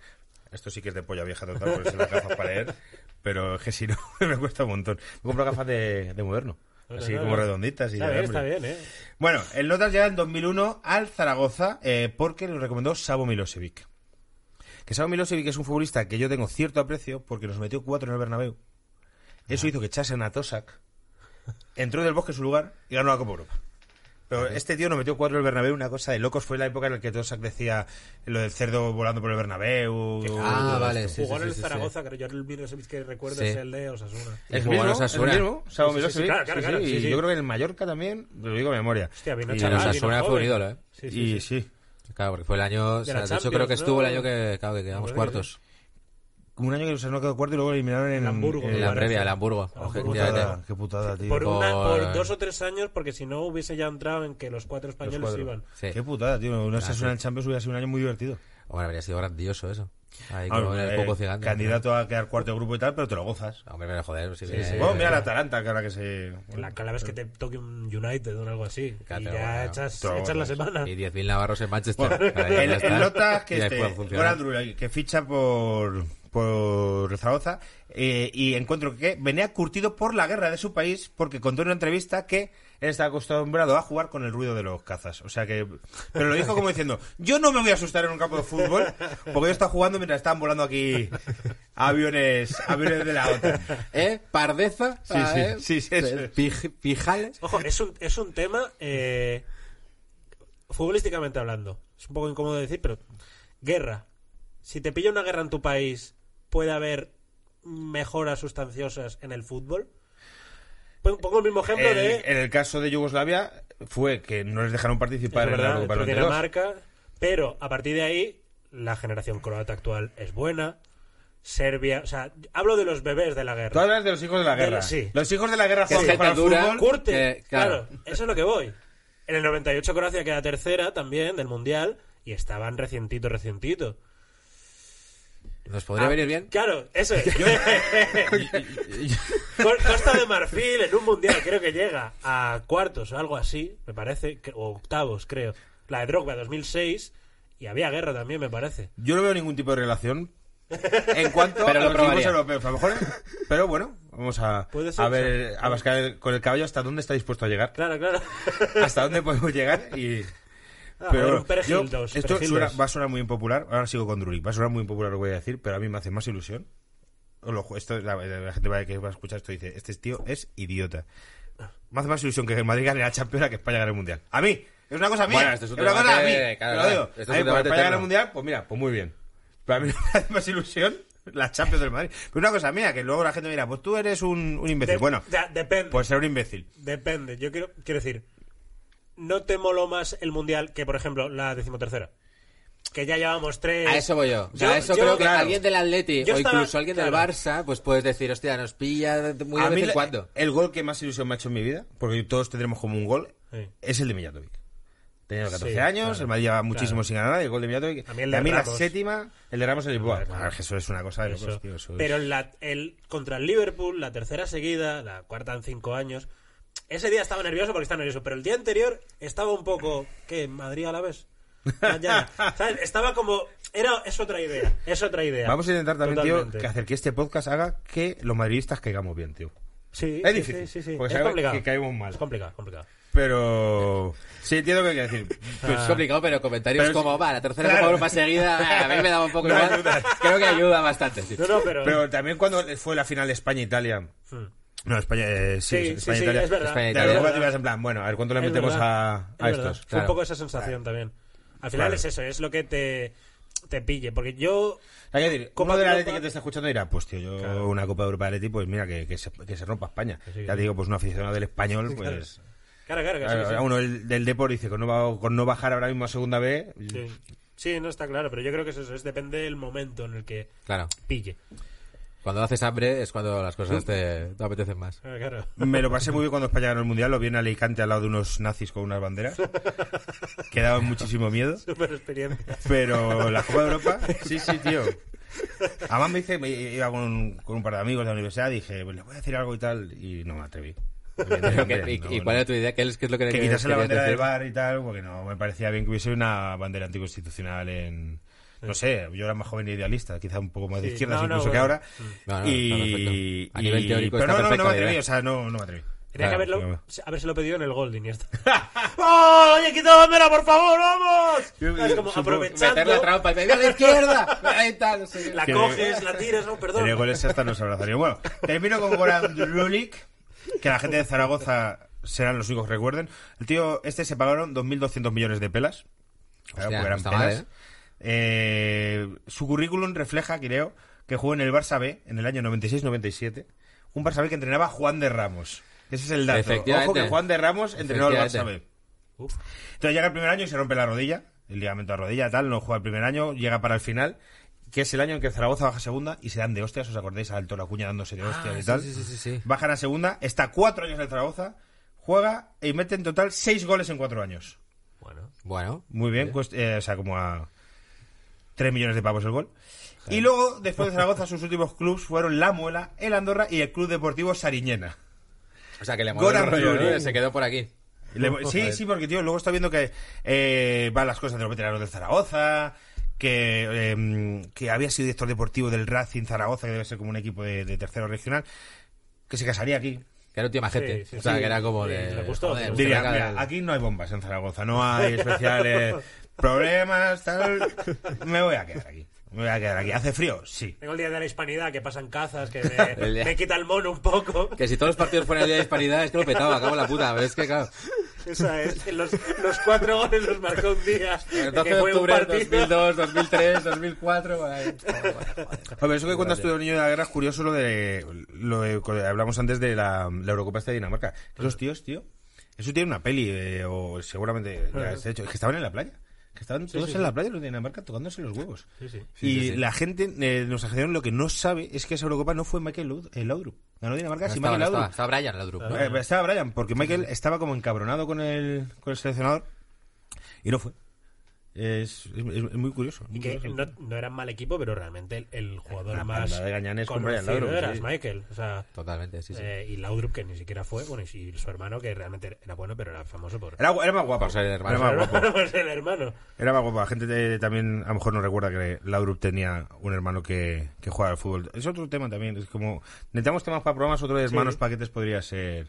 Esto sí que es de polla vieja total, por eso las gafas para leer. Pero es que si no, me cuesta un montón. Me compro gafas de, de moderno. No, Así como redonditas. Y Está de bien, está bien, ¿eh? Bueno, el Notas llega en 2001 al Zaragoza eh, porque lo recomendó Savo Milosevic. Que Savo Milosevic es un futbolista que yo tengo cierto aprecio porque nos metió cuatro en el Bernabéu. Eso hizo que echasen a Tosak, entró del bosque en su lugar y ganó la Copa Europa. Pero este tío nos metió cuatro en el Bernabéu, una cosa de locos. Fue la época en la que Tosak decía lo del cerdo volando por el Bernabéu. Ah, vale, sí, Jugó sí, en el sí, sí. Zaragoza, creo yo el Milosevic que recuerdo Sí. es el de Osasuna. ¿Es Jugó en el Osasuna. mismo? Savo Sí, sí, sí, Milosevic. claro, claro, Sí, claro, sí, sí, y sí. Yo creo que en el Mallorca también, lo digo de memoria. Hostia, vino Y chaval, en vino Osasuna fue joven. un ídolo, ¿eh? Sí, sí, y sí. sí. Claro, porque fue el año. o sea, de hecho, creo que estuvo ¿no? el año que, claro, que quedamos cuartos. Como un año que no quedó cuarto y luego eliminaron en, En Hamburgo, en la previa, el Hamburgo. Qué putada, qué putada, tío. Por, una, Por- dos o tres años, porque si no hubiese ya entrado en que los cuatro españoles cuatro. iban. Sí. Qué putada, tío. Una Ah, sesión sí. en Champions hubiera sido un año muy divertido. Hombre, habría sido grandioso eso. Ahí Ah, como en el eh, poco gigante. Candidato a quedar cuarto de grupo y tal, pero te lo gozas. Hombre, pero joder, si Sí, viene- sí. Bueno, mira la Atalanta, que ahora que se... La, cada vez que te toque un United o algo así. Claro, y ya bueno, echas, echas la semana. Y 10.000 navarros en Manchester. Bueno, el, el Lota, que este, que ficha por, por Zaragoza, eh, y encuentro que venía curtido por la guerra de su país, porque contó en una entrevista que él estaba acostumbrado a jugar con el ruido de los cazas. O sea que... Pero lo dijo como diciendo, yo no me voy a asustar en un campo de fútbol, porque yo estaba jugando mientras estaban volando aquí aviones, aviones de la OTAN. ¿Eh? ¿Pardeza? Sí, Ah, sí, ¿eh? sí, sí, eso es. Pij- ¿Pijales? Ojo, es un, es un tema, eh, futbolísticamente hablando, es un poco incómodo de decir, pero guerra. Si te pilla una guerra en tu país, ¿puede haber mejoras sustanciosas en el fútbol? Pon- Pongo el mismo ejemplo El- de... en el caso de Yugoslavia fue que no les dejaron participar es en la verdad, por 92. Dinamarca, pero a partir de ahí, la generación croata actual es buena. Serbia, o sea, hablo de los bebés de la Tú guerra. hablas de los hijos de la De guerra. la- sí. Los hijos de la guerra Que juegan para el dura. fútbol. Curte, Eh, claro. claro. eso es lo que voy. En el 98 Croacia queda tercera también del Mundial y estaban recientito, recientito. ¿Nos podría Ah, venir bien? Claro, eso es. Co- Costa de Marfil en un Mundial creo que llega a cuartos o algo así, me parece, o octavos creo. La de Drogba 2006 y había guerra también, me parece. Yo no veo ningún tipo de relación en cuanto Pero a lo los equipos europeos. A lo mejor, pero bueno, vamos a, a ver, sí. a bascar con el caballo hasta dónde está dispuesto a llegar. Claro, claro. Hasta dónde podemos llegar y... Ah, Pero bueno, un perejil yo- dos, esto perejil suena- va a sonar muy impopular. Ahora sigo con Drulik. Va a sonar muy impopular lo que voy a decir, pero a mí me hace más ilusión. Lo esto, la, la gente va- que va a escuchar esto dice: Este tío es idiota. Me hace más ilusión que el Madrid gane la Champions que España gane el Mundial. A mí, es una cosa mía. Bueno, esto es un una cosa a mí. claro, lo digo. claro. Esto es a mí, pues, España gane el Mundial, pues mira, pues muy bien. Pero a mí me hace más ilusión la Champions del Madrid. Pero una cosa mía, que luego la gente dirá: Pues tú eres un, un imbécil. De- bueno, de- depende. pues ser un imbécil. Depende. Yo quiero, quiero decir, ¿no te moló más el Mundial que, por ejemplo, la decimotercera? Que ya llevamos tres... A eso voy yo. Yo- a eso yo- creo que claro. alguien del Atleti Yo o estaba- incluso alguien del claro. Barça, pues puedes decir, hostia, nos pilla muy de a vez mí en la- cuando. el gol que más ilusión me ha hecho en mi vida, porque todos tendremos como un gol, Sí. es el de Mijatovic. teniendo 14 Sí, años, claro, el Madrid lleva muchísimo claro. sin ganar, y el gol de Mijatovic. A mí el y de a mí la séptima, el de Ramos en Lisboa. Claro, claro. Ah, eso es una cosa de locos, tío. eso es- Pero la- el, contra el Liverpool, la tercera seguida, la cuarta en cinco años, ese día estaba nervioso porque estaba nervioso, pero el día anterior estaba un poco... ¿Qué? ¿Madrid a la vez? Mañana. ¿Sabes? Estaba como... Era, es otra idea, es otra idea. Vamos a intentar también, tío, Totalmente. que hacer que este podcast haga que los madridistas caigamos bien, tío. Sí, Es sí, difícil, sí, sí, sí. porque Es complicado. que caemos mal. Es complicado, complicado. Pero sí entiendo que hay que decir. Pues es complicado, pero comentarios Pero es- como, va, la tercera Claro. Copa Europa seguida, a mí me daba un poco No igual. Creo que ayuda bastante, sí. No, no, pero... Pero también cuando fue la final España-Italia. Hmm. No, España, eh, sí, Sí, sí, sí, España-Italia. es verdad. España- Italia. Es verdad. ibas en plan, bueno, a ver cuánto le Es metemos verdad. a, a Es estos. Fue un poco esa sensación también. Al final Claro. es eso, es lo que te, te pille. Porque yo... Hay que decir, Copa como de la Europa- Atleti que te está escuchando dirá, pues tío, yo Claro. una Copa de Europa de Atleti, pues mira, que, que, se, que se rompa España. Ya sí. te digo, pues un aficionado del español, pues... Claro, claro, que sí, Claro, sí. Uno el, del Depor dice, con no, va- con no bajar ahora mismo a segunda B... Sí. Sí, no está claro, pero yo creo que es eso, es depende del momento en el que Claro. pille. Cuando haces hambre es cuando las cosas te, te apetecen más. Claro, claro. Me lo pasé muy bien cuando España ganó el Mundial, lo vi en Alicante al lado de unos nazis con unas banderas, que daban muchísimo miedo. Super experiencia. Pero la Copa de Europa, sí, sí, tío. Además me dice, me iba con un, con un par de amigos de la universidad, dije, pues le voy a decir algo y tal, y no me atreví. ¿Y, No, y no. cuál era tu idea? ¿Qué es, qué es lo que Que quitase la bandera del bar y tal, porque no, me parecía bien que hubiese una bandera anticonstitucional en... No sé, yo era más joven e idealista, quizá un poco más de izquierdas no, no, incluso que ahora. No, no, y, está. A y- nivel teórico pero está no, no, me atreví, o sea, no, no me atreví. Tenía que Claro, haberlo, haberse pedido en el gol de Iniesta. ¡Oh, oye, quita la bandera, por favor, vamos! Es como aprovechando, Meter la trampa y pedir a la izquierda. Ahí tal, no sé la Que- coges, la tiras, no, perdón. Tenía goles hasta nos abrazarían. Bueno, termino con Goran Rulik, que la gente de Zaragoza serán los únicos que recuerden. El tío, este se pagaron 2.200 millones de pelas. Claro, Hostia, porque eran está mal, pelas. Eh, su currículum refleja, creo, que jugó en el Barça B en el año 96-97. Un Barça B que entrenaba Juan de Ramos. Ese es el dato. Ojo que Juan de Ramos entrenó al Barça B. Uf. Entonces llega el primer año y se rompe la rodilla, el ligamento de rodilla, tal, no juega el primer año, llega para el final, que es el año en que Zaragoza baja a segunda y se dan de hostias, ¿os acordáis? A Alto la cuña dándose de hostias Ah, y tal. sí, sí, sí. Bajan a segunda, está cuatro años en Zaragoza, juega y mete en total seis goles en cuatro años. Bueno, Bueno, Muy bien, eh, o sea, como a tres millones de pavos el gol. Y luego, después de Zaragoza, sus últimos clubs fueron La Muela, el Andorra y el Club Deportivo Sariñena. o sea que le el Goran rollo, ¿no? Se quedó por aquí. Le- sí, sí, porque tío, luego está viendo que eh, van las cosas de los veteranos del Zaragoza, que, eh, que había sido director deportivo del Racing Zaragoza, que debe ser como un equipo de, de tercero regional, que se casaría aquí. Que era un tío majete. Sí, sí, o sea, sí. que era como Sí, de... le gustó, joder, le usted Diría, acaba de- mira, aquí no hay bombas en Zaragoza, no hay especiales problemas, tal. Me voy a quedar aquí. Me voy a quedar aquí. ¿Hace frío? Sí. tengo el día de la hispanidad, que pasan cazas, que me, día- me quita el mono un poco. Que si todos los partidos fueran el día de disparidad es que lo petaba, acabo la puta. Pero es que, claro, Esa es, los, los cuatro goles los marcó un día. el que 12 de fue un octubre de partido. 2002, 2003, 2004... por ahí. Hombre, eso que cuentas tú de niño de la guerra es curioso lo de lo de- hablamos antes de la, la Eurocopa esta de Dinamarca. Esos tíos, tío, eso tiene una peli eh, o seguramente ya se ha hecho. Es que estaban en la playa. Que estaban todos sí, en sí. la playa los de Dinamarca tocándose los huevos. Sí, sí. y sí, sí. la gente eh, nos lo que no sabe es que esa Eurocopa no fue Michael eh, Laudrup. Ganó Dinamarca No sin estaba, Michael no estaba, Laudrup. estaba Brian Laudrup, ¿no? Eh, estaba Brian, porque Michael estaba como encabronado con el, con el seleccionador y no fue. Es, es- es muy curioso. Y que curioso. no, no era mal equipo, pero realmente el, el jugador La más de Gañanes con Laudrup, era sí. Michael. O sea, Totalmente, sí, sí. eh, y Laudrup, que ni siquiera fue, bueno, y, su hermano, que realmente era bueno, pero era famoso por, Era, era más guapo. Por ser hermano. Era más guapo. el hermano. Era más guapo. La gente te- también a lo mejor no recuerda que Laudrup tenía un hermano que, que juega al fútbol. Es otro tema también. Es como... Necesitamos temas para programas. Otro de hermanos paquetes podría ser...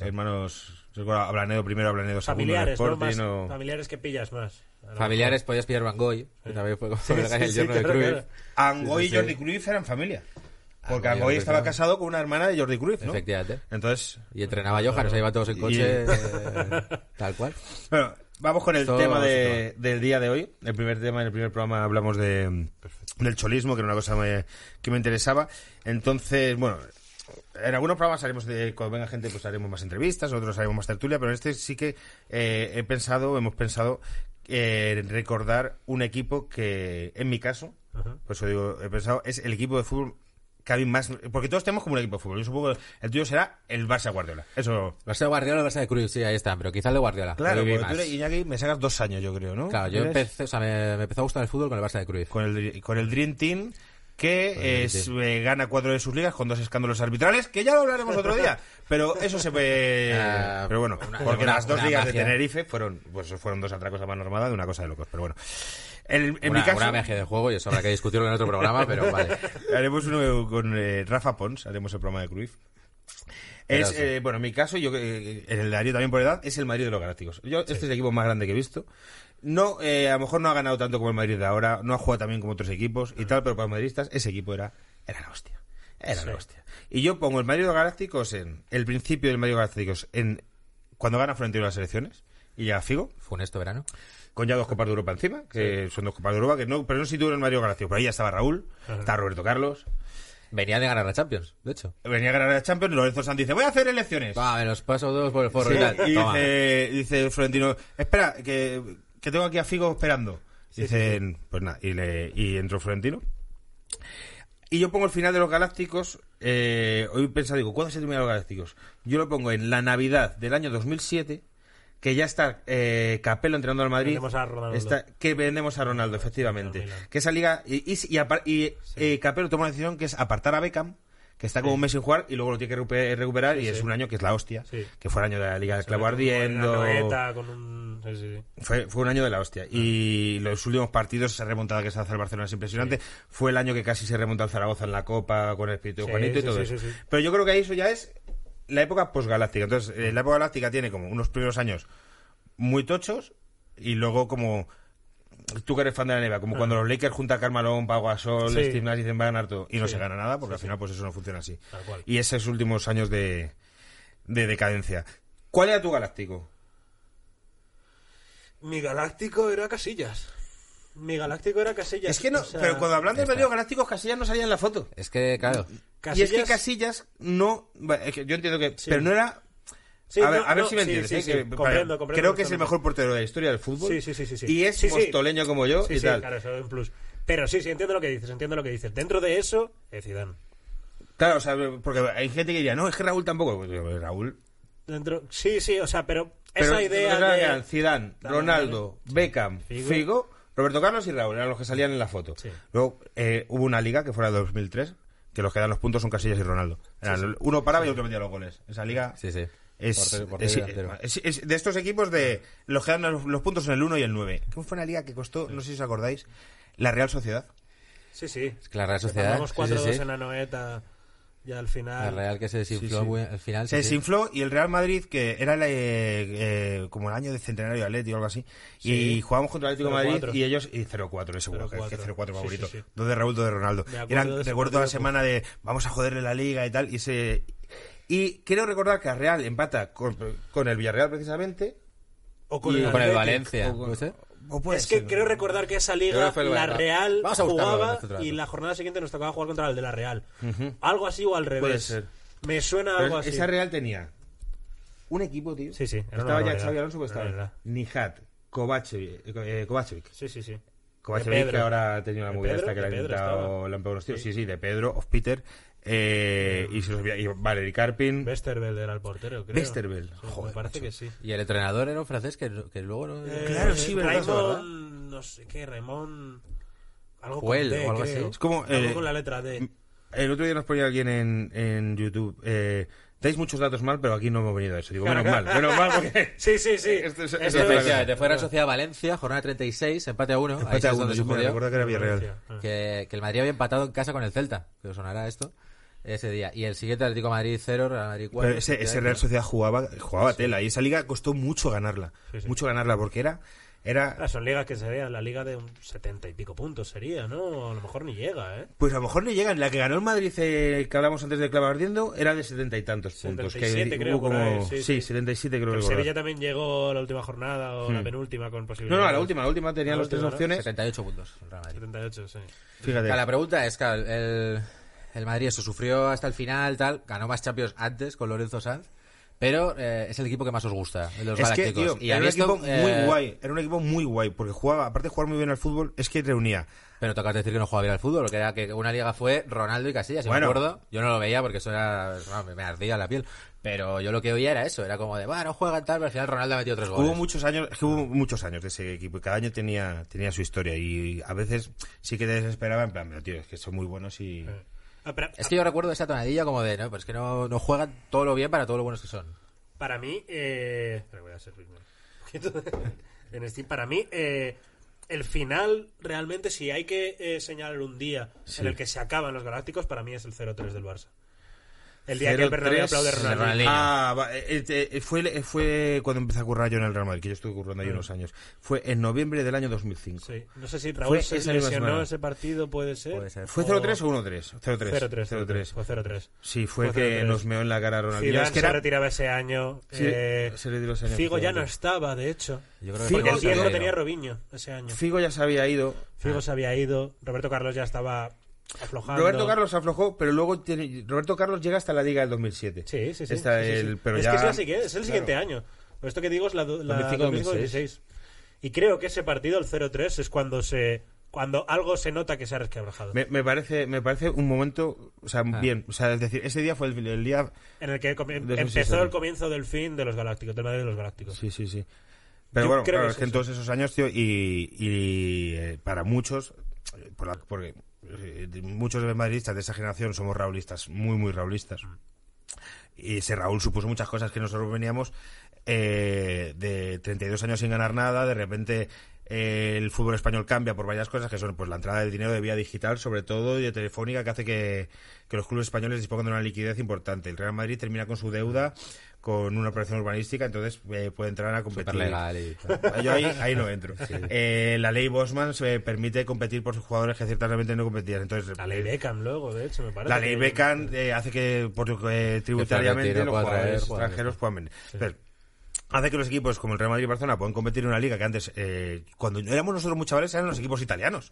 Hermanos... recuerdo Ablanedo primero, Ablanedo segundo. en el Familiares, ¿no? Sporting, Más, o- Familiares que pillas más. A Familiares, podías pillar Van Gogh, que también fue como Sí, el, sí, el sí, yerno de claro, Cruyff. claro. Angoy Sí, y sí, Jordi. Cruyff eran familia. Porque Angoy estaba Cruyff. casado con una hermana de Jordi Cruyff, ¿no? Efectivamente. Entonces, Y entrenaba a Johan, o sea, iban todos en coche, Y- eh, tal cual. Bueno, vamos con el Esto tema a de- del día de hoy. El primer tema, en el primer programa hablamos de, del cholismo, que era una cosa me- que me interesaba. Entonces, bueno, en algunos programas haremos, de, cuando venga gente, pues haremos más entrevistas, otros haremos más tertulia, pero en este sí que eh, he pensado, hemos pensado eh, en recordar un equipo que, en mi caso, por eso digo, he pensado, es el equipo de fútbol que a mí más... Porque todos tenemos como un equipo de fútbol. Yo supongo que el tuyo será el Barça Guardiola. Eso... Barça Guardiola o Barça de Cruz, sí, ahí están, pero quizá el de Guardiola. Claro, porque tú eres, Iñaki, me sacas dos años, yo creo, ¿no? Claro, yo empecé, o sea, me, me empezó a gustar el fútbol con el Barça de Cruz. Con el, con el Dream Team que es, Dream eh, gana cuatro de sus ligas con dos escándalos arbitrales, que ya lo hablaremos otro día. Pero eso se ve... Ah, pero bueno, una- porque una- las dos ligas de. Tenerife fueron pues fueron dos atracos a mano armada de una cosa de locos. Pero bueno, en, en una, mi caso... una magia de juego y eso habrá que discutirlo en otro programa, pero vale. Haremos uno con eh, Rafa Pons, haremos el programa de Cruyff. Es, eh, bueno, en mi caso, yo eh, en el Darío también por edad, es el Madrid de los Galácticos. Yo, Este es el equipo más grande que he visto. No, eh, a lo mejor no ha ganado tanto como el Madrid de ahora, no ha jugado también como otros equipos y tal, pero para los madridistas ese equipo era, era la hostia. Era la hostia. Y yo pongo el Madrid Galácticos en el principio del Madrid Galácticos en cuando gana Florentino las elecciones y llega Figo, Funesto verano. con ya dos Copas de Europa encima, que son dos Copas de Europa, que no, pero no sitúo en el Madrid Galácticos. Por ahí ya estaba Raúl, Ajá. está Roberto Carlos, Venía de ganar la Champions, de hecho. venía a ganar la Champions, Lorenzo Sanz dice, voy a hacer elecciones. Va, me los paso dos por el forro Sí, y tal. y dice Florentino, espera, que, que tengo aquí a Figo esperando. Dicen, pues nada, y, le, y entró Florentino. Y yo pongo el final de los Galácticos, eh, hoy pensado, digo, ¿cuándo se terminan los Galácticos? Yo lo pongo en la Navidad del año 2007, que ya está eh, Capello entrenando al Madrid. Vendemos a Ronaldo. Está- que vendemos a Ronaldo, efectivamente. Que esa liga, y, y, y, eh, Capello toma una decisión que es apartar a Beckham, que está como un mes sin jugar, y luego lo tiene que recupe- recuperar, y Sí, es un año que es la hostia, Sí. que fue el año de la Liga del Clavo Ardiendo. con un... Fue, fue un año de la hostia. Y los últimos partidos, esa remontada que se hace el Barcelona es impresionante. Fue el año que casi se remonta al Zaragoza en la Copa con el espíritu de Juanito y sí, todo sí, eso. sí, sí. Pero yo creo que eso ya es la época posgaláctica. Entonces, eh, la época galáctica tiene como unos primeros años muy tochos y luego como tú que eres fan de la NBA, como cuando los Lakers juntan a Carmalón, Pau Gasol, Sí. Steve Nash dicen va a ganar todo y no Sí. se gana nada porque al final pues eso no funciona así. Tal cual. Y esos últimos años de, de decadencia. ¿Cuál era tu galáctico? Mi galáctico era Casillas. Mi galáctico era Casillas. Es que no, o sea, pero cuando hablan de medios galácticos, Casillas no salía en la foto. Es que, claro, Y es que Casillas no. es que yo entiendo que. Sí. Pero no era. Sí, a ver, no, a ver no, si me sí, entiendes. sí, ¿eh? que- comprendo, comprendo creo que es el mejor portero de la historia del fútbol. Sí, sí, sí, sí, sí. Y es mostoleño como yo Sí, y tal. claro, eso es un plus. Pero sí, sí, entiendo lo que dices, entiendo lo que dices. Dentro de eso, es Zidane. Claro, o sea, porque hay gente que diría, no, es que Raúl tampoco. Pues, Raúl. Dentro... Sí, sí, o sea, pero, Pero esa idea de... Zidane, Ronaldo, Beckham, Figo. Figo. Roberto Carlos y Raúl eran los que salían en la foto. Luego eh, hubo una liga que fue la de 2003, que los que dan los puntos son Casillas y Ronaldo. Eran Uno paraba y otro metía los goles. Esa liga sí, sí. Es, Portero- portero es- es- es de estos equipos de los que dan los, los puntos en el 1 y el 9. ¿Cómo fue una liga que costó, no sé si os acordáis, la Real Sociedad? Sí, sí. Es que la Real Sociedad. Sí, 4-2 sí, sí. en la noeta ya al final. La Real que se desinfló Sí, sí. muy- al final. Se sí, sí. desinfló y el Real Madrid, que era el, eh, eh, como el año de centenario de Atleti o algo así, y Sí. jugábamos contra el Atlético de Madrid 0-4. y ellos, y 0-4, ese seguro, que es que 0-4. 0-4 Sí, favorito. sí, sí. Dos de Raúl, dos de Ronaldo. Eran, de recuerdo la semana de vamos a joderle la liga y tal, y ese... Y quiero recordar que el Real empata con, con el Villarreal precisamente, O con Y- el, con el. Valencia. o con- ¿puede ser? o puede Es que ser. creo recordar que esa liga, que la. Real buscarlo jugaba este y la jornada siguiente nos tocaba jugar contra el de la Real. Ujú. Algo así o al revés. Puede ser. Me suena Pero algo así. esa Real tenía un equipo, tío. Sí, sí, Estaba ya. Xavi Alonso, pues estaba. Nihat, Kovacevic, eh, Kovacevic. Sí, sí, sí. Kovacevic, que ahora ha tenido la movida esta que le han estaba. le han pegado unos tiros. Sí, Sí. sí, de Pedro, of Peter, eh, y, se los había- y Valery Karpin, Westerveld era el portero, creo. Westerveld. Sí, Joder, me parece macho. que sí. Y el entrenador era un francés que, que luego no. Eh, Claro, sí, verdad, Raymond, no sé qué, Raymond... Algo Puel con D, o algo creo. así. Es como, Algo eh, con la letra D. el otro día nos ponía alguien en, en YouTube, eh, dais muchos datos mal, pero aquí no hemos venido a eso. Digo, menos mal, menos mal porque... Sí, sí, sí. Esto es- es- efectivamente, fue Real Sociedad Valencia, jornada 36, empate a 1. Ahí Empate sí a es uno, donde se que era Villarreal. Ah. Que, que el Madrid había empatado en casa con el Celta, que os sonará esto, ese día. Y el siguiente Atlético de Madrid 0, Real Madrid 4. Pero ese, ese Real Sociedad jugaba, jugaba tela y esa liga costó mucho ganarla. Sí, sí. Mucho ganarla porque era... era Ah, son ligas que serían la liga de un setenta y pico puntos sería, ¿no? A lo mejor ni llega, ¿eh? Pues a lo mejor le llegan. La que ganó el Madrid, eh, que hablamos antes de Clavo Ardiendo, era de setenta y tantos puntos. 77 que creo, como- sí, sí, sí. 77 creo El que Sevilla también llegó la última jornada o la Hmm. penúltima con No, posibilidades. no, a la última, la última tenían La las tres ¿no? opciones. 78 puntos. el Real Madrid. 78, sí. Fíjate. La pregunta es, claro, el, el Madrid eso sufrió hasta el final, tal, ganó más Champions antes con Lorenzo Sanz, pero eh, es el equipo que más os gusta, de los Es que, galácticos. tío, y era un equipo muy eh, guay. Era un equipo muy guay, porque jugaba, aparte de jugar muy bien al fútbol, es que reunía. Pero tocas decir que no jugaba bien al fútbol, que era que una liga fue Ronaldo y Casillas, si Bueno. me acuerdo. Yo no lo veía porque eso era, me- ardía la piel. Pero yo lo que oía era eso, era como de, bueno, juegan tal, pero al final Ronaldo ha metido tres goles. Hubo muchos años, es que hubo muchos años de ese equipo y cada año tenía, tenía su historia y a veces sí que te desesperaba en plan, pero tío, es que son muy buenos y... Ah, pero- Es que yo recuerdo esa tonadilla como de, no, pues que no, no juegan todo lo bien para todo lo buenos que son. Para mí, eh... voy a ser primero. en Steam, para mí, eh, el final, realmente, si hay que eh, señalar un día en el que se acaban los Galácticos, para mí es el 0-3 del Barça. El día que el 0-3, Bernabéu aplaude a Ronaldinho. Ah, va, eh, eh, fue, fue cuando empecé a currar yo en el Real Madrid, que yo estuve currando ahí unos años. Fue en noviembre del año 2005. Sí. No sé si Raúl Fue se esa misma lesionó semana. ese partido, puede ser. Puede ser. ¿Fue 0-3 o 1-3? 0-3. 0-3. 0-3. Fue 0-3. Sí, fue, Fue que 0-3. nos meó en la cara Ronaldinho. Zidane Es que se era... retiraba ese año. Sí, eh, se retiró ese año, Figo ya no estaba, de hecho. Yo creo que Figo Porque el se 10 lo había tenía ido. Robinho ese año. Figo ya se había ido. Figo se había ido. Roberto Carlos ya estaba aflojando. Roberto Carlos aflojó, pero luego tiene- Roberto Carlos llega hasta la Liga del 2007. Sí, sí, sí. Está sí, sí, el- pero es ya- que es, la es el claro. siguiente año. Esto que digo es la, la 2005, 2016. Y creo que ese partido, el 0-3, es cuando se cuando algo se nota que se ha resquebrajado. Me, me parece me parece un momento, o sea, Ah. bien, o sea, es decir, ese día fue el, el día En el que empezó 2016. el comienzo del fin de los Galácticos, del Madrid de los Galácticos. Sí, sí, sí. Pero Yo bueno, creo claro, que es que es en todos esos años, tío, y, y, eh, para muchos, por la- porque muchos de madridistas de esa generación somos raulistas, muy, muy raulistas. Y ese Raúl supuso muchas cosas que nosotros veníamos eh, de 32 años sin ganar nada, de repente eh, el fútbol español cambia por varias cosas que son pues la entrada del dinero de vía digital sobre todo y de telefónica que hace que, que los clubes españoles dispongan de una liquidez importante. El Real Madrid termina con su deuda con una operación urbanística, entonces eh, puede entrar a competir. Y... Yo ahí, ahí no entro. Eh, la ley Bosman se permite competir por sus jugadores que ciertamente no competían. Entonces, La ley Beckham luego, de hecho, me parece. la ley Beckham eh, hace que por, eh, tributariamente los jugadores traer jugadores. extranjeros puedan venir. Entonces, hace que los equipos como el Real Madrid y Barcelona puedan competir en una liga que antes, eh, cuando éramos nosotros muy chavales, eran los equipos italianos.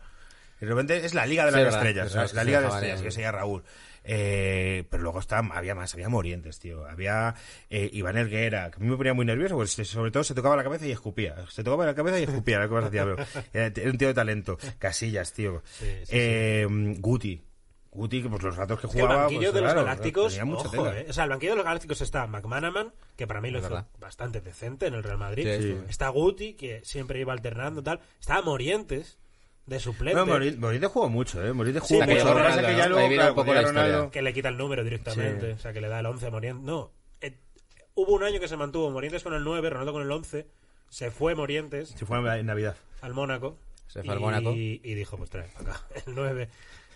Y de repente es la Liga de Sí, las verdad. Estrellas, es, la se Liga de dejaban Estrellas, que sería Raúl. Eh, pero luego está, había más, había Morientes, tío. Había eh, Iván Erguera, que a mí me ponía muy nervioso, porque se- sobre todo se tocaba la cabeza y escupía. Se tocaba la cabeza y escupía, era lo que más hacía, pero era, un tío de talento. Casillas, tío. Sí, sí, Eh, Guti. Guti, que pues los ratos que que el jugaba. banquillo pues, de los Galácticos, tenía mucha ojo, tela. eh. O sea, el banquillo de los Galácticos está McManaman, que para mí lo Es hizo verdad. bastante decente en el Real Madrid. Sí, sí. Está Guti, que siempre iba alternando tal. Está Morientes, de suplente, No, jugó mucho, ¿eh? Morientes Sí, jugó mucho. Lo que pasa es Ronaldo, que ya ¿no? luego, Ahí viene claro, un poco ya la historia. Ronaldo- que le quita el número directamente. Sí. O sea, que le da el 11 a Morientes. No, eh, hubo un año que se mantuvo Morientes con el 9, Ronaldo con el 11. Se fue Morientes Se fue en Navidad. al Mónaco. Se fue al y, Mónaco. Y dijo, pues trae acá el 9.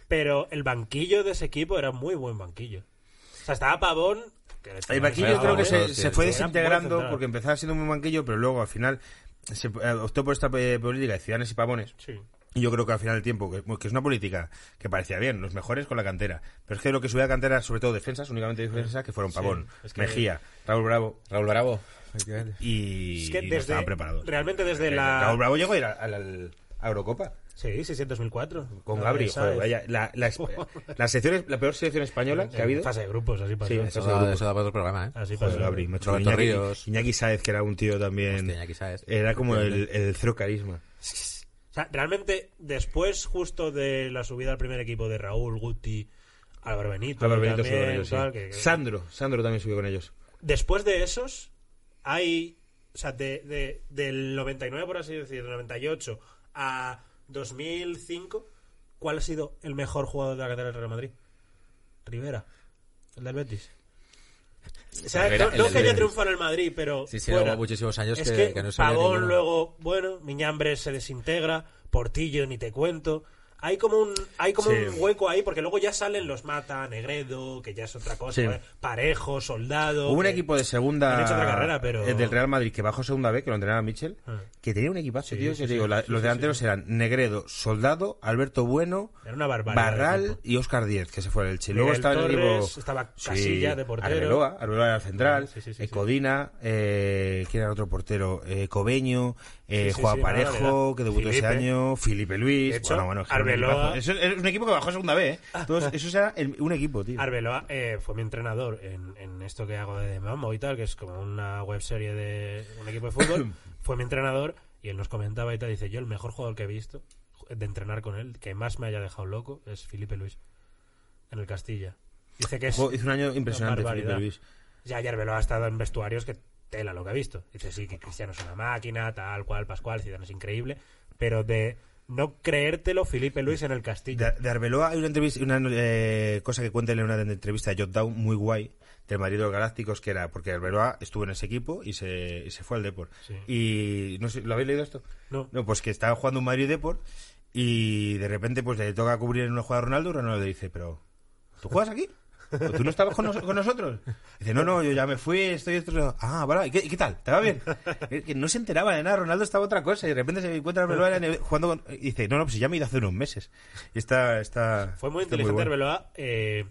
Pero el banquillo de ese equipo era muy buen banquillo. O sea, estaba Pavón. que El banquillo creo que se, sí, se fue sí. desintegrando porque empezaba siendo muy banquillo, pero luego al final se eh, optó por esta eh, política de ciudadanos y pavones. Sí. Y yo creo que al final del tiempo, que, que es una política que parecía bien, los mejores con la cantera. Pero es que lo que subía a cantera, sobre todo defensas, únicamente defensas, que fueron Pavón, es que- Mejía, Raúl Bravo Raúl Bravo. y, Es que y no desde, estaban preparados. realmente desde la... Raúl Bravo llegó a ir a, a la, a Eurocopa Sí, sí, en 2004. con Gabri. joder, vaya, la, la, la sección- la peor selección española que ha habido. Fase de grupos, así pasó. Sí, Eso Eso da, seguro. eso da para otro programa, ¿eh? Así Joder, pasó. Gabri, macho. Iñaki, Ríos. Iñaki Sáez, que era un tío también. Hostia, Iñaki Sáez. Era como el, el cero carisma. O sea, realmente, después justo de la subida al primer equipo de Raúl, Guti, Álvaro Benito, Álvaro Benito también, subió con ellos, sí. tal, que- que- Sandro, Sandro también subió con ellos. después de esos, hay. O sea, de, de- del 99, por así decir, del 98 a 2005, ¿cuál ha sido el mejor jugador de la cantera del Real Madrid? Rivera, el del Betis. O sea, Rivera, no, no que haya triunfado en el Madrid, pero. Sí, sí, luego muchísimos años es que- que, no Pavón luego, bueno, Miñambres se desintegra, Portillo ni te cuento. Hay como un hay como Sí. un hueco ahí porque luego ya salen los Mata, Negredo, que ya es otra cosa, Sí. joder, Parejo, Soldado. Hubo un equipo de segunda. han hecho otra carrera, pero- el del Real Madrid que bajó segunda B, que lo entrenaba Michel. Ah. Que tenía un equipazo, Sí, tío. sí, digo, la- los delanteros eran Negredo, Soldado, Alberto Bueno, Era una Barral y Oscar Díez, que se fue del Chile. Luego estaba el equipo. Torres, estaba Casilla de portero. Arbeloa, Arbeloa era el central. Sí, eh, eh, ¿quién era otro portero? Eh, Cobeño, eh, Juan Parejo, que debutó ese año, Felipe Luis. De hecho, bueno, bueno, Arbeloa- equipazo. Eso es un equipo que bajó a segunda B, ¿eh? Todos, eso era el- un equipo, tío. Arbeloa eh, fue mi entrenador en, en esto que hago de Mambo y tal, que es como una web serie de un equipo de fútbol. fue mi entrenador y él nos comentaba y tal. Dice: Yo, el mejor jugador que he visto de entrenar con él, que más me haya dejado loco, es Felipe Luis en el Castilla. Dice que es. Hizo un año impresionante. Felipe Luis. Ya, ya Arbeloa ha estado en vestuarios que tela lo que ha visto. Dice, sí, que Cristiano es una máquina, tal cual, Pascual, Zidane es increíble. Pero de no creértelo, Felipe Luis en el Castilla. De, de Arbeloa hay una entrevista, una eh, cosa que cuenta en una entrevista de Jot Down muy guay del marido de los Galácticos que era porque Arbeloa estuvo en ese equipo y se, y se fue al Deport. Sí. Y no sé, ¿lo habéis leído esto? No. No, pues que estaba jugando un Madrid Deport y de repente pues le toca cubrir en una jugada a Ronaldo y Ronaldo le dice, pero ¿tú juegas aquí? ¿O ¿Tú no estabas con, nos- con nosotros? Dice, no, no, yo ya me fui, estoy... esto- Ah, vale, ¿y qué, y qué tal? ¿Te va bien? Que no se enteraba de nada, Ronaldo estaba otra cosa y de repente se encuentra Arbeloa en el- jugando con... Y dice, no, no, pues ya me he ido hace unos meses. Y está... está Fue muy está inteligente bueno. Arbeloa eh,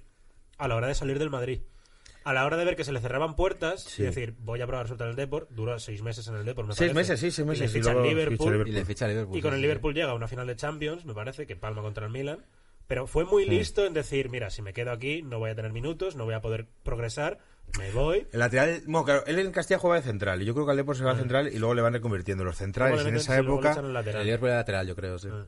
a la hora de salir del Madrid. A la hora de ver que se le cerraban puertas Sí. y decir, voy a probar suerte en el Deport, duró seis meses en el Deport, me Seis parece. meses, sí, seis Y le meses. y ficha al luego Liverpool, ficha Liverpool. Y le ficha a Liverpool. Y con el sí. Liverpool llega a una final de Champions, me parece, que palma contra el Milan. Pero fue muy listo en decir, mira, si me quedo aquí no voy a tener minutos, no voy a poder progresar, me voy. El lateral, bueno, claro, él en Castilla jugaba de central y yo creo que al Depor se va a central y luego le van reconvirtiendo los centrales. En esa época, el lateral. Liverpool era lateral, yo creo, sí. Ah.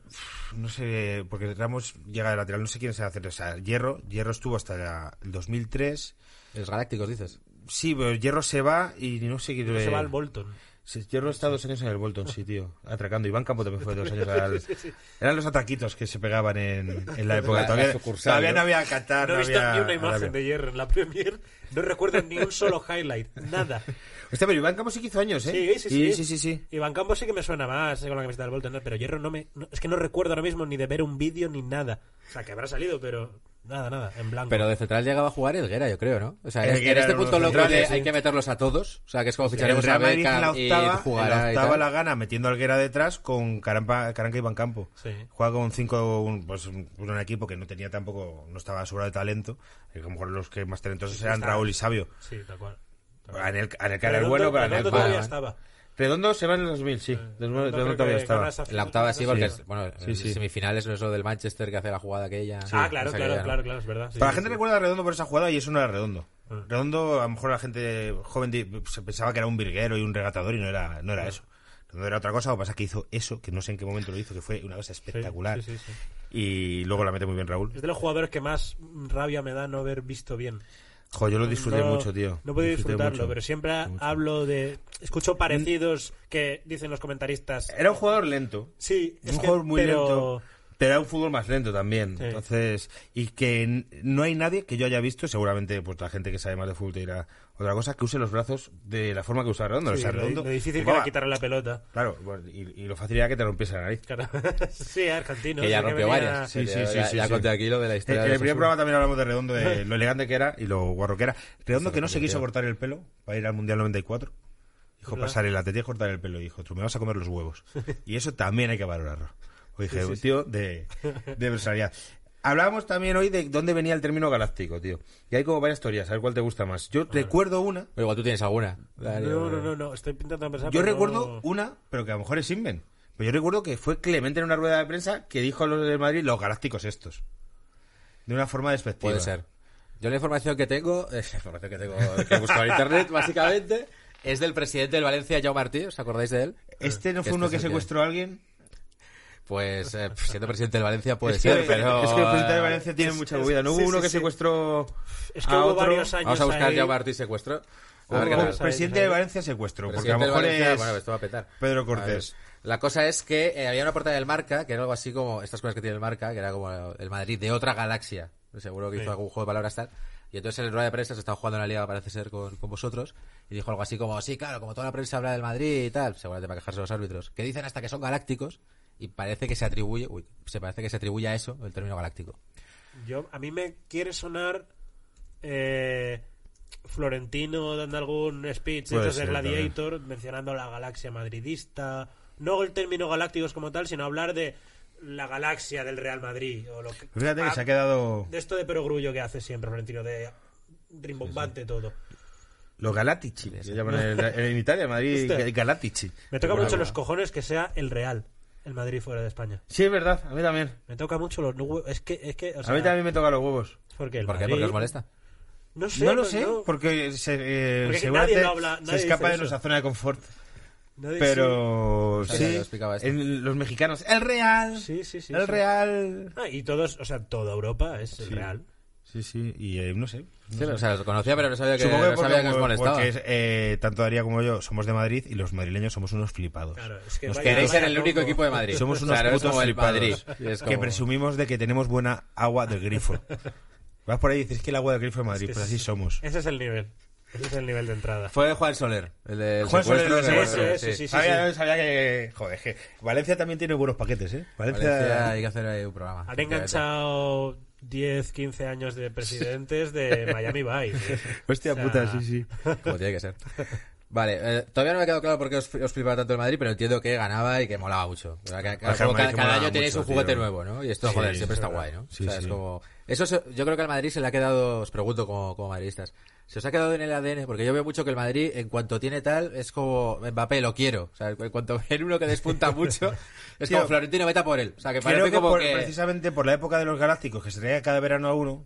no sé, porque Ramos llega de lateral, no sé quién se va a hacer. O sea, Hierro, Hierro estuvo hasta el 2003. Los Galácticos, dices. Sí, pero Hierro se va y no sé qué. No se va al Bolton. Sí, Hierro está dos años en el Bolton, sí, tío. Atracando. Iván Campo también fue dos años al... Eran los atraquitos que se pegaban en, en la época. La- todavía la sucursal, todavía ¿no? no había Qatar, No no, he visto había ni una imagen de Hierro en la Premier. No recuerdo ni un solo highlight. Nada. Hostia, pero Iván Campos sí que hizo años, ¿eh? Sí, sí, sí. sí, sí, sí. Iván Campos sí que me suena más con la camiseta del Bolton, ¿no? pero Hierro no me... no- es que no recuerdo ahora mismo ni de ver un vídeo ni nada. O sea, que habrá salido, pero nada, nada, en blanco. Pero de central llegaba a jugar Elguera, yo creo, ¿no? O sea, en, Elguera en este punto de centrales, hay que meterlos a todos. O sea, que es como El ficharemos a Real Madrid en la Beckham y octava, en la jugará octava la gana metiendo a Alguera detrás con Carampa, Caranca y Van Campo. Sí. Juega con cinco, un, pues un, un equipo que no tenía tampoco, no estaba sobrado de talento. Y a lo mejor los que más talentosos eran está. Raúl y Sabio. Sí, tal cual. Anel, Anelka era el bueno, pero todavía Vale, estaba. Redondo se va en el 2000, sí. Redondo, Redondo creo todavía estaba. En la octava sí, porque Sí. es, bueno, Sí, semifinales no es lo del Manchester que hace la jugada aquella. ah, claro, claro, aquella, ¿no? claro, claro, es verdad. sí, Para la gente sí. recuerda a Redondo por esa jugada y eso no era Redondo. Ah. Redondo, a lo mejor la gente joven se pensaba que era un virguero y un regatador y no era, no Ah. era eso. Redondo era otra cosa, lo que pasa es que hizo eso, que no sé en qué momento lo hizo, que fue una cosa Sí, espectacular. sí, sí, sí. Y luego la mete muy bien Raúl. Es de los jugadores que más rabia me da no haber visto bien. Jo, yo lo disfruté no, mucho, tío. No puedo disfrutarlo, mucho. pero siempre Mucho. hablo de... Escucho parecidos que dicen los comentaristas. Era un jugador lento. Sí, es un que- jugador muy pero... lento. Pero era un fútbol más lento también. Sí. Entonces, y que no hay nadie que yo haya visto, seguramente pues la gente que sabe más de fútbol te dirá otra cosa, que use los brazos de la forma que usa Redondo. o Sí, sea, Redondo lo difícil que era quitarle la pelota. Claro, bueno, y, y lo fácil era que te rompiese la nariz. Claro. sí, argentino. Que ya rompió venía- varias. Sí, sí, sí, ya, sí, ya sí. conté aquí lo de la En historia. en el primer programa también hablamos de Redondo, de lo elegante que era y lo guarro que era. Redondo que no se quiso cortar el pelo para ir al Mundial 94. Dijo, pasar el te tienes que cortar el pelo. Y dijo, tú me vas a comer los huevos. Y eso también hay que valorarlo. O sí. tío de, de personalidad. Hablábamos también hoy de dónde venía el término galáctico, tío. Y hay como varias teorías, a ver cuál te gusta más. Yo recuerdo una, Pero igual tú tienes alguna. Dale, No, no, no, no, estoy intentando pensar. yo recuerdo no- una, pero que a lo mejor es Inven. Pero yo recuerdo que fue Clemente en una rueda de prensa que dijo a los del Madrid los galácticos estos. De una forma despectiva. Puede ser. Yo la información que tengo, eh, la información que tengo, que he buscado en internet, básicamente, es del presidente del Valencia, Jaume Martí. ¿Os acordáis de él? ¿Este no fue uno que es secuestró a alguien? Pues eh, siendo presidente del Valencia puede es, que, ser, pero... es que el presidente de Valencia tiene es- mucha movida. ¿No hubo sí, uno sí, que sí. secuestró Es que a hubo otro? varios años Vamos a buscar ahí- Jaume Martí secuestro. A ver presidente de Valencia secuestró. Porque a lo mejor Valencia, es bueno, esto va a petar. Pedro Cortés. La cosa es que eh, había una portada del Marca, que era algo así como estas cosas que tiene el Marca, que era como el Madrid de otra galaxia. Seguro que hizo Sí. algún juego de palabras tal. Y entonces en el rueda de prensa se estaba jugando en la liga, parece ser, con, con vosotros. Y dijo algo así como, sí, claro, como toda la prensa habla del Madrid y tal, seguramente para quejarse los árbitros, que dicen hasta que son galácticos. Y parece que se atribuye, uy, se parece que se atribuye a eso el término galáctico. Yo, a mí me quiere sonar eh, Florentino dando algún speech de Gladiator mencionando la galaxia madridista. No el término galácticos como tal, sino hablar de la galaxia del Real Madrid. O lo que, Fíjate que Ah, se ha quedado De esto de perogrullo que hace siempre Florentino, de rimbombante todo. los Galatici. Se llaman en, en Italia, Madrid, Hostia. Galatici. Me toca mucho los cojones que sea el Real. El Madrid fuera de España. Sí, es verdad, a mí también. Me toca mucho los huevos. Es que, es que, o a mí también me tocan los huevos. porque el ¿Por qué? Madrid- Porque os molesta. No sé, no lo sé, no- porque se, eh, Porque seguramente nadie habla, se escapa de nuestra zona de confort. nadie- Pero sí. lo en los mexicanos, el Real, Sí, sí, sí. el sí. Real. Ah, y todos, o sea, toda Europa es el. Real. Sí, sí, y eh, no sé. Sí, o sea, lo conocía, pero no sabía que, Supongo que no porque, sabía que os molestaba. porque, eh, tanto Daría como yo somos de Madrid y los madrileños somos unos flipados. Claro, es que Nos vaya- Queréis vaya ser el único equipo de Madrid. Somos unos es putos flipados Madrid. Es que presumimos de que tenemos buena agua del grifo. Vas por ahí y dices que el agua del grifo de Madrid, que pues sí. así somos. Ese es el nivel. Ese es el nivel de entrada. Fue Juan Soler, el de Juan Soler, secuestro. el de- secuestro, ese, sí, sí. sabía, sabía que, joder, que Valencia también tiene buenos paquetes, ¿eh? Valencia, Valencia, hay que hacer ahí un programa. Han enganchado 10, 15 años de presidentes de Miami Vice. Hostia O sea, puta, sí, sí. Como tiene que ser. Vale, eh, todavía no me ha quedado claro por qué os, os flipaba tanto el Madrid, pero entiendo que ganaba y que molaba mucho. O sea, que- que- Ajá, como cada, año tenéis un juguete tío. nuevo, ¿no? Y esto, Sí, joder, siempre es está guay, ¿no? Sí, o sea, es como... Eso se- yo creo que al Madrid se le ha quedado, os pregunto como, como madridistas, ¿se os ha quedado en el ADN? Porque yo veo mucho que el Madrid, en cuanto tiene tal, es como Mbappé, lo quiero. O sea, en cuanto ven uno que despunta mucho, es Tío, como Florentino, vete por él. O sea, que Creo parece que, como por- que... precisamente por la época de los Galácticos, que se traía cada verano a uno,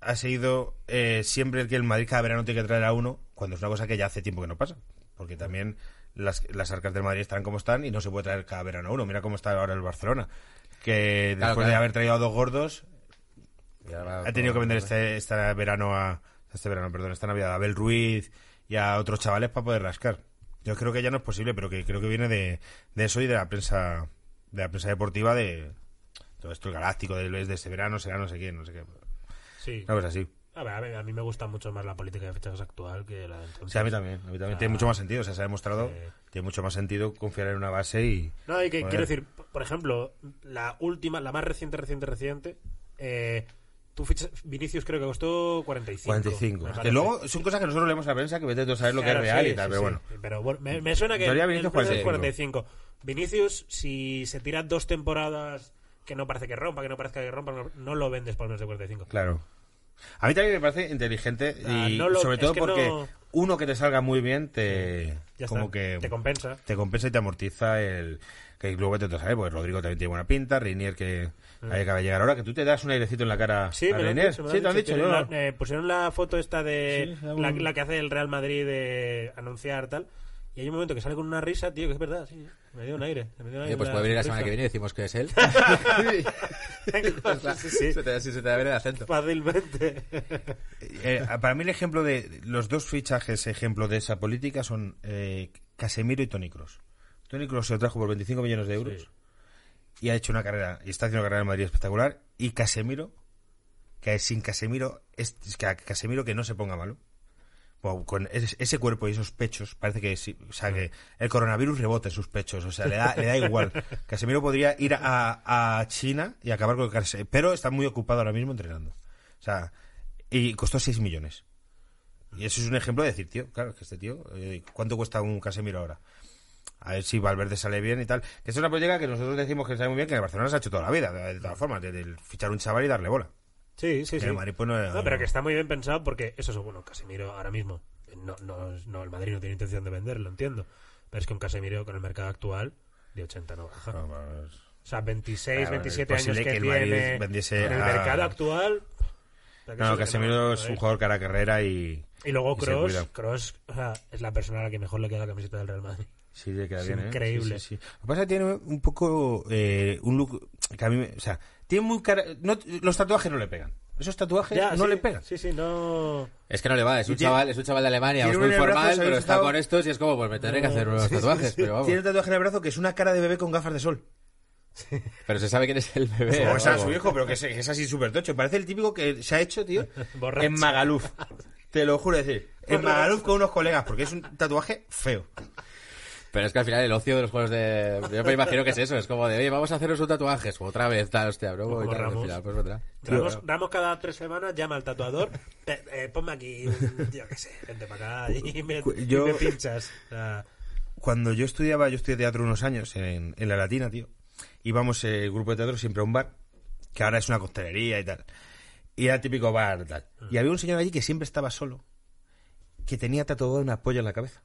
ha sido eh, siempre el que el Madrid cada verano tiene que traer a uno, cuando es una cosa que ya hace tiempo que no pasa. Porque también las, las arcas del Madrid están como están y no se puede traer cada verano a uno. Mira cómo está ahora el Barcelona. Que Claro, después de haber traído a dos gordos, ha tenido que vender este, este verano a este verano, perdón, esta Navidad a Abel Ruiz y a otros chavales para poder rascar. Yo creo que ya no es posible, pero que creo que viene de, de eso y de la prensa de la prensa deportiva de todo esto el galáctico de, de este verano será no sé quién, no sé qué. Sí. Una cosa así. A, ver, a, ver, a mí me gusta mucho más la política de fichajes actual que la de entonces. Sí, a mí también, a mí también Ah. tiene mucho más sentido, o sea, se ha demostrado Sí. tiene mucho más sentido confiar en una base y No, y que quiero decir, por ejemplo, la última, la más reciente, reciente, reciente, eh, tú fichas, Vinicius creo que costó 45. 45. me Que luego son cosas que nosotros leemos a la prensa que vete a saber lo que Claro, es real sí, y tal, sí, pero sí. bueno. Pero bueno, me, me suena que el Vinicius es 45. 45. Vinicius, si se tira dos temporadas que no parece que rompa, que no parezca que rompa, no, no lo vendes por menos de 45. Claro. A mí también me parece inteligente Ah, y no lo- sobre todo que porque no- uno que te salga muy bien te Ya como está, que te compensa. te compensa y te amortiza el que luego te sabe porque Rodrigo también tiene buena pinta Reinier que ahí acaba de llegar ahora que tú te das un airecito en la cara Mm. Sí, a me dicho, me sí te han dicho yo la- eh, pusieron la foto esta de Sí, la, la que hace el Real Madrid de anunciar tal. Y hay un momento que sale con una risa, tío, que es verdad, sí. Me dio un aire. Me dio un aire Oye, pues puede venir la semana que viene y decimos que es él. sí, sí, Se te, se te va a ver el acento. Fácilmente. Eh, para mí el ejemplo de los dos fichajes ejemplo de esa política son eh, Casemiro y Tony Cross Tony Cross se lo trajo por 25 millones de euros Sí. y ha hecho una carrera y está haciendo una carrera en Madrid espectacular y Casemiro que sin Casemiro es, es que a Casemiro que no se ponga malo Con ese, ese cuerpo y esos pechos parece que sí o sea que el coronavirus rebota en sus pechos o sea le da, le da igual Casemiro podría ir a, a China y acabar con el Casemiro pero está muy ocupado ahora mismo entrenando o sea y costó 6 millones y eso es un ejemplo de decir tío claro que este tío eh, ¿cuánto cuesta un Casemiro ahora? A ver si Valverde sale bien y tal. Que es una política que nosotros decimos que sabe muy bien, que en el Barcelona se ha hecho toda la vida, de, de todas formas, de, de fichar un chaval y darle bola. Sí, sí, sí. el Madrid, pues, no, No, pero que está muy bien pensado porque eso es bueno, Casemiro ahora mismo. No, no, no, el Madrid no tiene intención de venderlo, entiendo. Pero es que un Casemiro con el mercado actual de 80 no baja. No, pues, O sea, 26, Claro, 27 es años que, que el tiene vendiese en el a- mercado actual. No, Casemiro es un joder. jugador cara carrera y. Y luego Cross. Cross o sea, es la persona a la que mejor le queda la camiseta del Real Madrid. Sí, le queda Es bien, ¿eh? increíble. Sí, sí, sí. Lo que pasa es que tiene un poco. eh, un look. Que a mí. me- o sea, tiene muy cara. no- los tatuajes no le pegan. Esos tatuajes Ya, no sí, le pegan. Sí, sí, no. Es que no le va, es un tiene- chaval, es un chaval de Alemania, pues muy formal, pero está con estos y es como, pues me tendré que hacer unos Sí, tatuajes, sí. pero vamos. Tiene un tatuaje en el brazo que es una cara de bebé con gafas de sol. Pero se sabe quién es el bebé. O ¿no? sea, su hijo, pero que es, que es así súper tocho. Parece el típico que se ha hecho, tío, en Magaluf. Te lo juro, es decir, en Magaluf con unos colegas, porque es un tatuaje feo. Pero es que al final el ocio de los juegos de... Yo me imagino que es eso, es como de, oye, vamos a haceros un tatuaje. Otra vez, tal, hostia, bro. Como y tal, al Ramos. final, pues otra. Ramos, Ramos cada tres semanas llama al tatuador. "Eh, eh, ponme aquí, yo qué sé, vente para acá y me, y Yo- me pinchas. O sea, Cuando yo estudiaba, yo estudié teatro unos años en, en La Latina, tío. Íbamos eh, el grupo de teatro siempre a un bar, que ahora es una costelería y tal. Y era el típico bar, tal. Y había un señor allí que siempre estaba solo, que tenía tatuado una polla en la cabeza.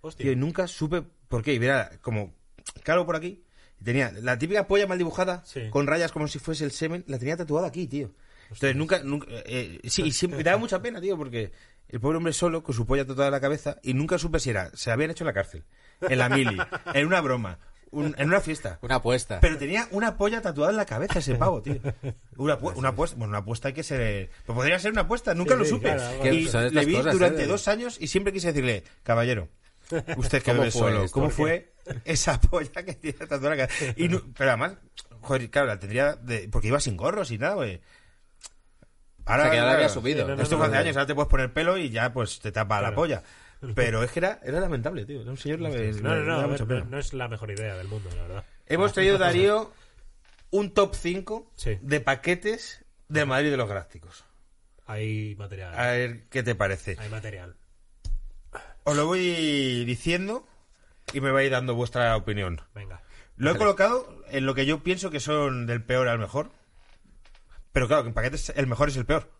Hostia. Tío, y nunca supe por qué. Y era como claro por aquí Y tenía la típica polla mal dibujada, Sí. con rayas como si fuese el semen, la tenía tatuada aquí, tío. Entonces nunca, nunca eh, sí, y siempre, me daba mucha pena, tío, porque el pobre hombre solo, con su polla tatuada en la cabeza, y nunca supe si era, se la habían hecho en la cárcel, en la mili, en una broma, un- en una fiesta. Una apuesta. Pero tenía una polla tatuada en la cabeza ese pavo, tío. Una, una apuesta, bueno, una apuesta hay que ser... Pues podría ser una apuesta, nunca Sí, lo sí, supe. claro, y le vi cosas, durante ¿eh? dos años y siempre quise decirle, caballero, usted que ¿Cómo vive fue solo, esto? ¿cómo ¿Por fue esa polla que tiene tatuada en la cabeza? Y no- pero además, joder, claro, la tendría... de- porque iba sin gorros y nada, güey. Ahora, O sea, que ya la había subido. Sí, no, no, Esto fue hace no. años, ahora te puedes poner pelo y ya pues te tapa la polla. Pero es que era, era lamentable, tío. Era un señor la No, no, no, ver, no, es la mejor idea del mundo, la verdad. Hemos traído, Darío, un top 5 Sí. de paquetes del Madrid de los Galácticos. Hay material. A ver qué te parece. Hay material. Os lo voy diciendo y me vais dando vuestra opinión. Venga. Lo he colocado en lo que yo pienso que son del peor al mejor. Pero claro, que en paquetes el mejor es el peor.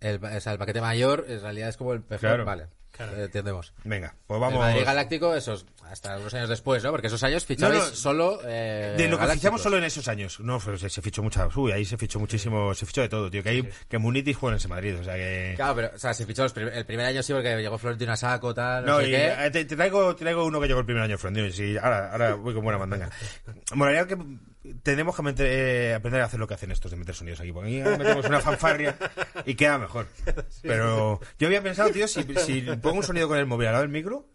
El, o sea, el paquete mayor en realidad es como el mejor. Claro. Vale, Claro. eh, entendemos. Venga, pues El vamos. Madrid Galáctico, esos, hasta unos años después, ¿no? Porque esos años fichabais No, no. solo. Eh, De lo que galácticos. fichamos solo en esos años. No, pero se, se fichó mucha. Uy, ahí se fichó muchísimo. Se fichó de todo, tío. Que hay que Munitis juega en ese Madrid. O sea que. Claro, pero, o sea, se fichó los prim- el primer año sí porque llegó Florentino a saco, tal, no, No, sé y qué. eh, te, te traigo, te traigo uno que llegó el primer año y Sí, ahora, ahora voy con buena mandanga. Molaría que tenemos que meter- eh, aprender a hacer lo que hacen estos de meter sonidos aquí. Porque aquí metemos una fanfarria y queda mejor. Pero yo había pensado, tío, si, si pongo un sonido con el móvil al lado del micro,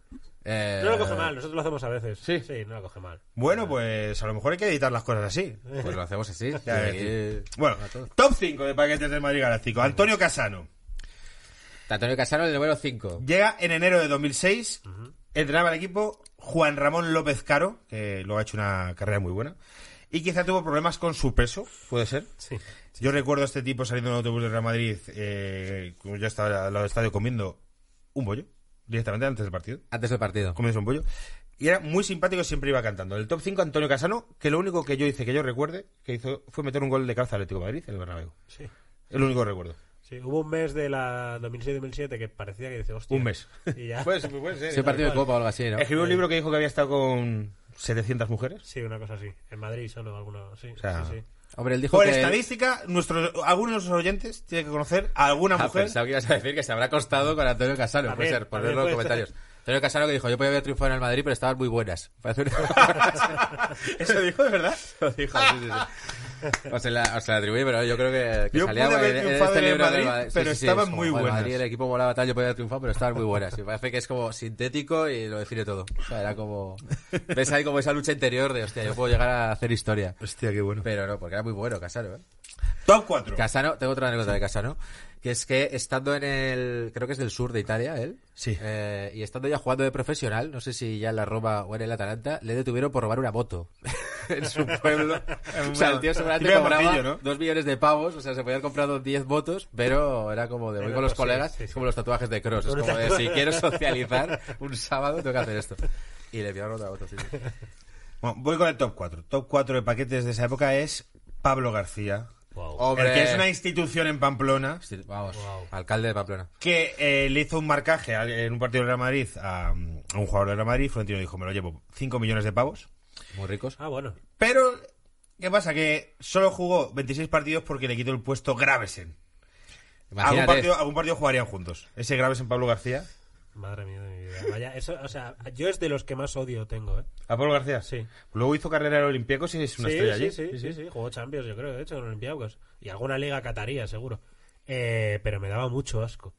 Eh, No lo coge mal, nosotros lo hacemos a veces. Sí. Sí, no lo coge mal. bueno, pues a lo mejor hay que editar las cosas así. Pues lo hacemos así. Ya, y. Bueno, top 5 de paquetes del Madrid Galáctico. Antonio Casano. Antonio Casano, el número 5. Llega en enero de 2006. Entrenaba al equipo Juan Ramón López Caro, que luego ha hecho una carrera muy buena. Y quizá tuvo problemas con su peso, puede ser. Sí. Yo recuerdo a este tipo saliendo en el autobús de Real Madrid, eh, como yo estaba al lado del estadio comiendo un bollo, directamente antes del partido. Antes del partido. Comiendo un bollo. Y era muy simpático, siempre iba cantando. El top 5, Antonio Casano, que lo único que yo hice, que yo recuerde, que hizo fue meter un gol de cabeza al Atlético de Madrid en el Bernabéu. Sí. Es lo único que recuerdo. Sí, hubo un mes de la 2006-2007 que parecía que dice, hostia. Un mes. Y ya. Puede ser, puede ser. Sí, partido de Copa o algo así, ¿no? Escribió un libro que dijo que había estado con 700 mujeres. Sí, una cosa así. En Madrid solo alguno. Sí, sea, sí, sí. Hombre, él dijo Por que... estadística, nuestros, algunos de nuestros oyentes tienen que conocer a alguna Ah, mujer. pensaba que ibas a decir que se habrá costado con Antonio Casano. Puede ser, también ponerlo en los puede ser. comentarios. Antonio Casano que dijo, yo podía haber triunfado en el Madrid, pero estaban muy buenas. ¿Eso dijo de verdad? Lo dijo, sí, sí, sí. O se la, o se la atribuí, pero yo creo que, que Yo salía pude haber triunfado este en libro del Madrid, Sí, pero sí, sí, estaban es como, muy buenas. Madrid, el equipo volaba tal, yo podía haber triunfado, pero estaban muy buenas. Parece que es como sintético y lo define todo. O sea, era como... Ves ahí como esa lucha interior de, hostia, yo puedo llegar a hacer historia. Hostia, qué bueno. Pero no, porque era muy bueno Casano, ¿eh? Top 4. Casano, tengo otra anécdota de Casano, que es que estando en el, creo que es del sur de Italia, él, Sí. eh, y estando ya jugando de profesional, no sé si ya en la Roma o en el Atalanta, le detuvieron por robar una moto en su pueblo. o sea, el tío seguramente cobraba ¿no? dos millones de pavos, o sea, se podían comprar 10 motos, pero era como de voy con los pues sí, colegas, sí, sí. es como los tatuajes de cross, es como de si quiero socializar un sábado tengo que hacer esto. Y le pillaron otra moto, sí. Bueno, voy con el top 4. Top 4 de paquetes de esa época es Pablo García. Wow. Hombre. El que es una institución en Pamplona Sí, Vamos, Wow. alcalde de Pamplona. que eh, le hizo un marcaje a- en un partido de Real Madrid a, a un jugador de Real Madrid. Florentino dijo, me lo llevo 5 millones de pavos. Muy ricos. Ah, bueno. Pero, ¿qué pasa? Que solo jugó 26 partidos porque le quitó el puesto Gravesen. Algún partido, algún partido jugarían juntos. Ese Gravesen Pablo García. Madre mía de mi vida. Vaya, eso, o sea, yo es de los que más odio tengo, ¿eh? ¿A Pablo García? Sí. Luego hizo carrera en Olympiacos y es una sí, estrella sí, allí. sí, sí, sí, Jugó Champions, yo creo, de hecho, en Olympiacos. Y alguna liga cataría, seguro. Eh, pero me daba mucho asco.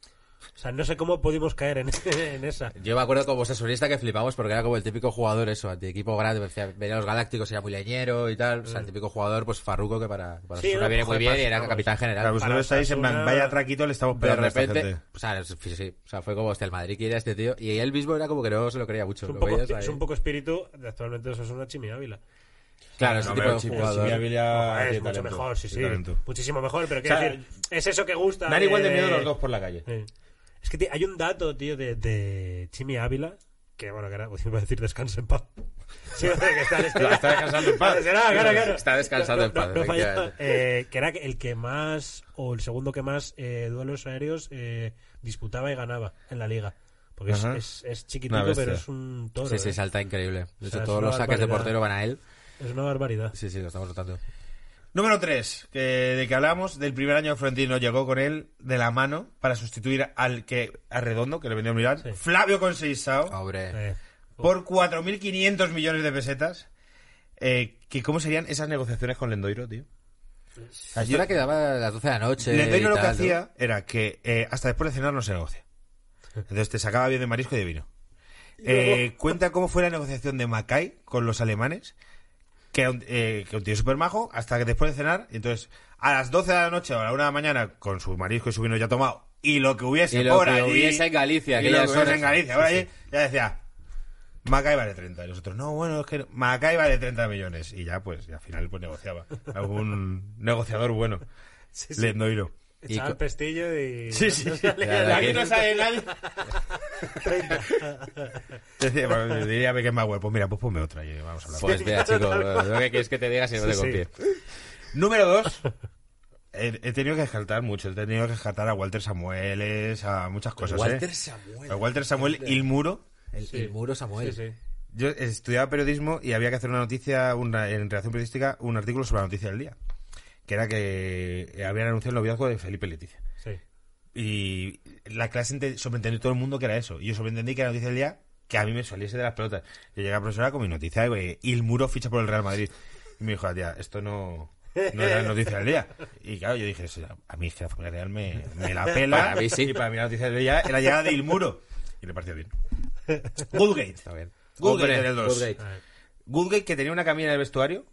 O sea, no sé cómo pudimos caer en, en esa. Yo me acuerdo como sasurista que flipamos porque era como el típico jugador eso, anti equipo grande, decía, venía a los galácticos, era muy leñero y tal, o sea, el típico jugador pues farruco que para, para Sí, no, viene muy bien y pues, era vamos. capitán general. Claro, vosotros estáis en plan, vaya traquito, le estamos de pegando a esta repente, gente. o sea, sí, sí, o sea, fue como hostia, el Madrid quiere a este tío y él mismo era como que no se lo creía mucho. Es un, poco, veías ahí. es un poco espíritu, de actualmente eso es una Chimi Ávila. Claro, ese No, tipo de jugador. Joder, es mucho talento, mejor, sí, sí. Muchísimo mejor, pero quiero O sea, decir, es eso que gusta. Dan igual de de- miedo los dos por la calle. Sí. Es que tío, hay un dato, tío, de, de Chimi Ávila, que bueno, que era, pues, iba a decir descansa en paz. Sí, que está, descansando en paz. Claro, claro. Está descansando en paz, No, no falla. efectivamente. Eh, que era el que más, o el segundo que más eh, duelos aéreos eh, disputaba y ganaba en la liga. Porque es, chiquitito, pero es un toro. Sí, sí, eh. salta increíble. De O hecho, sea, todos los saques de portero van a él. Es una barbaridad. Sí, sí, lo estamos notando. Número 3, que, de que hablamos, del primer año de Florentino llegó con él de la mano para sustituir al que a Redondo, que le vendió a Milán, Sí. Flavio Conceição, Hombre. Eh, por 4.500 millones de pesetas. Eh, que ¿Cómo serían esas negociaciones con Lendoiro, tío? O sea, Yo yo- era que daba a las 12 de la noche. Lendoiro lo que hacía era que eh, hasta después de cenar no se negocia. Entonces te sacaba bien de marisco y de vino. Eh, cuenta cómo fue la negociación de Macay con los alemanes, que eh, que un tío súper majo, hasta que después de cenar, y entonces a las 12 de la noche o a la 1 de la mañana, con su marisco y su vino ya tomado, y lo que hubiese Y lo por que allí, hubiese en Galicia, y lo que hubiese en Galicia, por allí, ya decía, Macay vale 30. Y nosotros, no, bueno, es que Macay vale 30 millones. Y ya, pues, y al final, pues negociaba. Algún negociador bueno. sí, sí. Lendoiro. Echaba Y el pestillo y... Sí, sí. no Ya, ya, aquí. No sabe nadie. Decía, bueno, diría Beckenbauer, pues mira, pues ponme otra y vamos a hablar. Pues mira, chico, lo que quieres que te diga si no Sí, te sí. confíe. Número dos. He, he tenido que descartar mucho. He tenido que descartar a Walter Samueles, a muchas cosas. Walter ¿eh? Samuel. A Walter Samuel y el muro. El, Sí. el muro Samuel. Sí, sí. Yo estudiaba periodismo y había que hacer una noticia, una, en redacción periodística, un artículo sobre la noticia del día. Que era que habían anunciado el noviazgo de Felipe y Leticia. Sí. Y la clase ente- sobreentendió todo el mundo que era eso. Y yo sobreentendí que era noticia del día que a mí me saliese de las pelotas. Yo llegué a la profesora con mi noticia de y el muro ficha por el Real Madrid. Y me dijo, tía, esto no, no era noticia del día. Y claro, yo dije, "Sí, a mí es que la familia real me, me la pela. Para mí sí. Y para mí la noticia del día era la llegada de Il Muro. Y le pareció bien. Goodgate. Está bien. Goodgate. Goodgate. Goodgate que tenía una camilla en el vestuario,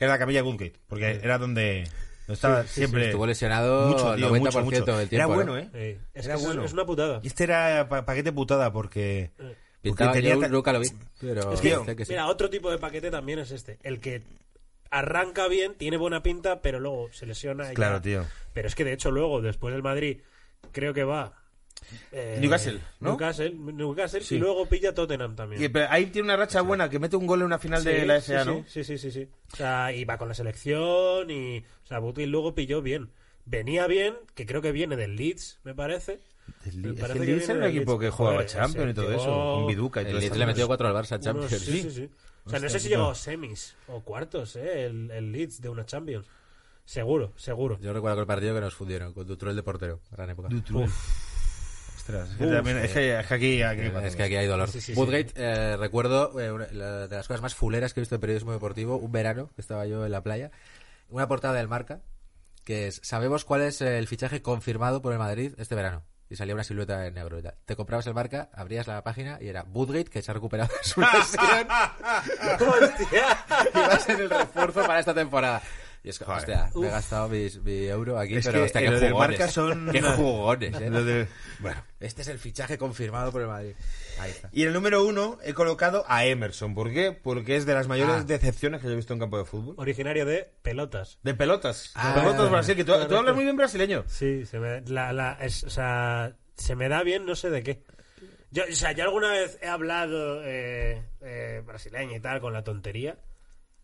que era la camilla Goodgate, porque era donde, estaba siempre... Estuvo lesionado Mucho, tío, 90% mucho, mucho. del tiempo. Era ¿no? bueno, ¿eh? Es, Era bueno. es una putada. Y este era pa- paquete putada porque... Pintaba, porque tenía yo nunca lo vi, pero Es que- dice que sí. Mira, otro tipo de paquete también es este. El que arranca bien, tiene buena pinta, pero luego se lesiona. y Claro, ya. tío. Pero es que de hecho luego, después del Madrid, creo que va... eh, Newcastle, ¿no? Newcastle, Newcastle Sí. y luego pilla Tottenham también. Y, pero ahí tiene una racha buena, que mete un gol en una final de la FA, sí, ¿no? Sí, sí, sí, sí. O sea, y va con la selección y... O sea, Butil luego pilló bien. Venía bien, que creo que viene del Leeds, me parece. El, Me parece el Leeds era un equipo Leeds. que jugaba Joder, Champions y todo eso, llegó- con Viduca y todo El Leeds le metió 4 al Barça Unos- Champions. sí, sí, sí. O sea, no sé si llegó a semis o cuartos, ¿eh? El, el Leeds de una Champions. Seguro, seguro. Yo recuerdo el partido que nos fundieron con Dutrell de portero. Gran época. Ostras, es que, también- es que- es que aquí... aquí Es que aquí hay dolor. Sí, sí, sí. Woodgate, eh, recuerdo eh, una- la- de las cosas más fuleras que he visto en periodismo deportivo, un verano que estaba yo en la playa, una portada del Marca, que es, sabemos cuál es el fichaje confirmado por el Madrid este verano. Y salía una silueta en negro y tal. Te comprabas el Marca, abrías la página y era Woodgate, que se ha recuperado de su lesión ¡Hostia! y va a ser el refuerzo para esta temporada. Y es que, Joder. hostia, me he gastado mis- mi euro aquí, Es pero que hostia, qué jugones. Marca son Qué jugones, eh. Lo de- Bueno. Este es el fichaje confirmado por el Madrid. Ahí está. Y en el número uno he colocado a Emerson. ¿Por qué? Porque es de las mayores Ah. decepciones que yo he visto en campo de fútbol. Originario de pelotas. De pelotas. Ah. pelotas Brasil, que tú, tú hablas muy bien brasileño. Sí, se me, la, la, es- o sea, se me da bien no sé de qué. Yo, o sea, yo alguna vez he hablado eh, eh, brasileño y tal con la tontería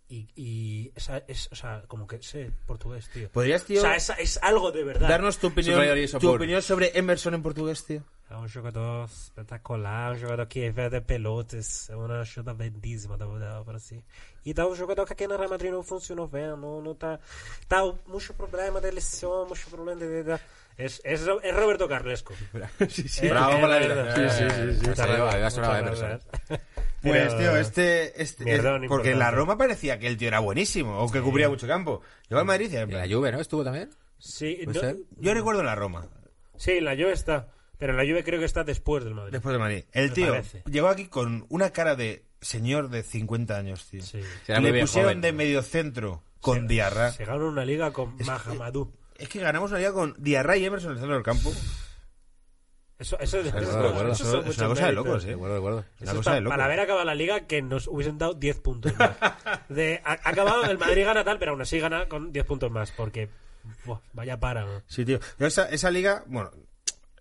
y, y esa, es, o sea, como que sé portugués, tío. ¿Podrías, tío, o sea, es, es algo de verdad. darnos tu opinión, tu sopor. opinión sobre Emerson en portugués, tío? É um jogador espetacular, um jogador que é de pelotas, é uma ajuda lindíssima da da Brasil. E tá um jogador que aqui na Real Madrid não funcionou bem, não, não tá, tá muito problema de lesão, muito problema de... de es, es, es Roberto Carlesco. Sí, Eh, bravo eh, por la verdad. vida. Sí, sí, sí, sí. Muchas Se lleva. Pues, tío, este... este Mierdón es- porque en la. Roma parecía que el tío era buenísimo, o que cubría mucho campo. Llegó al Madrid y... en En la Juve, ¿no? Estuvo también. Sí. Yo recuerdo la Roma, sí, la Juve está, pero la Juve creo que está después del Madrid. después de Madrid. El Me tío parece. llegó aquí con una cara de señor de 50 años, tío. Sí. Le pusieron joven. de mediocentro con Diarra. Se ganó una liga con Mahamadou. Es que ganamos una liga con Diarra y Emerson en el centro del campo. Eso, eso, es una cosa de locos, ¿eh? Recuerdo, recuerdo. Una cosa de locos. para haber acabado la liga que nos hubiesen dado 10 puntos más. De, ha, ha acabado, el Madrid gana tal, pero aún así gana con 10 puntos más, porque buah, vaya para. ¿no? Sí, tío. Yo esa, esa liga, bueno,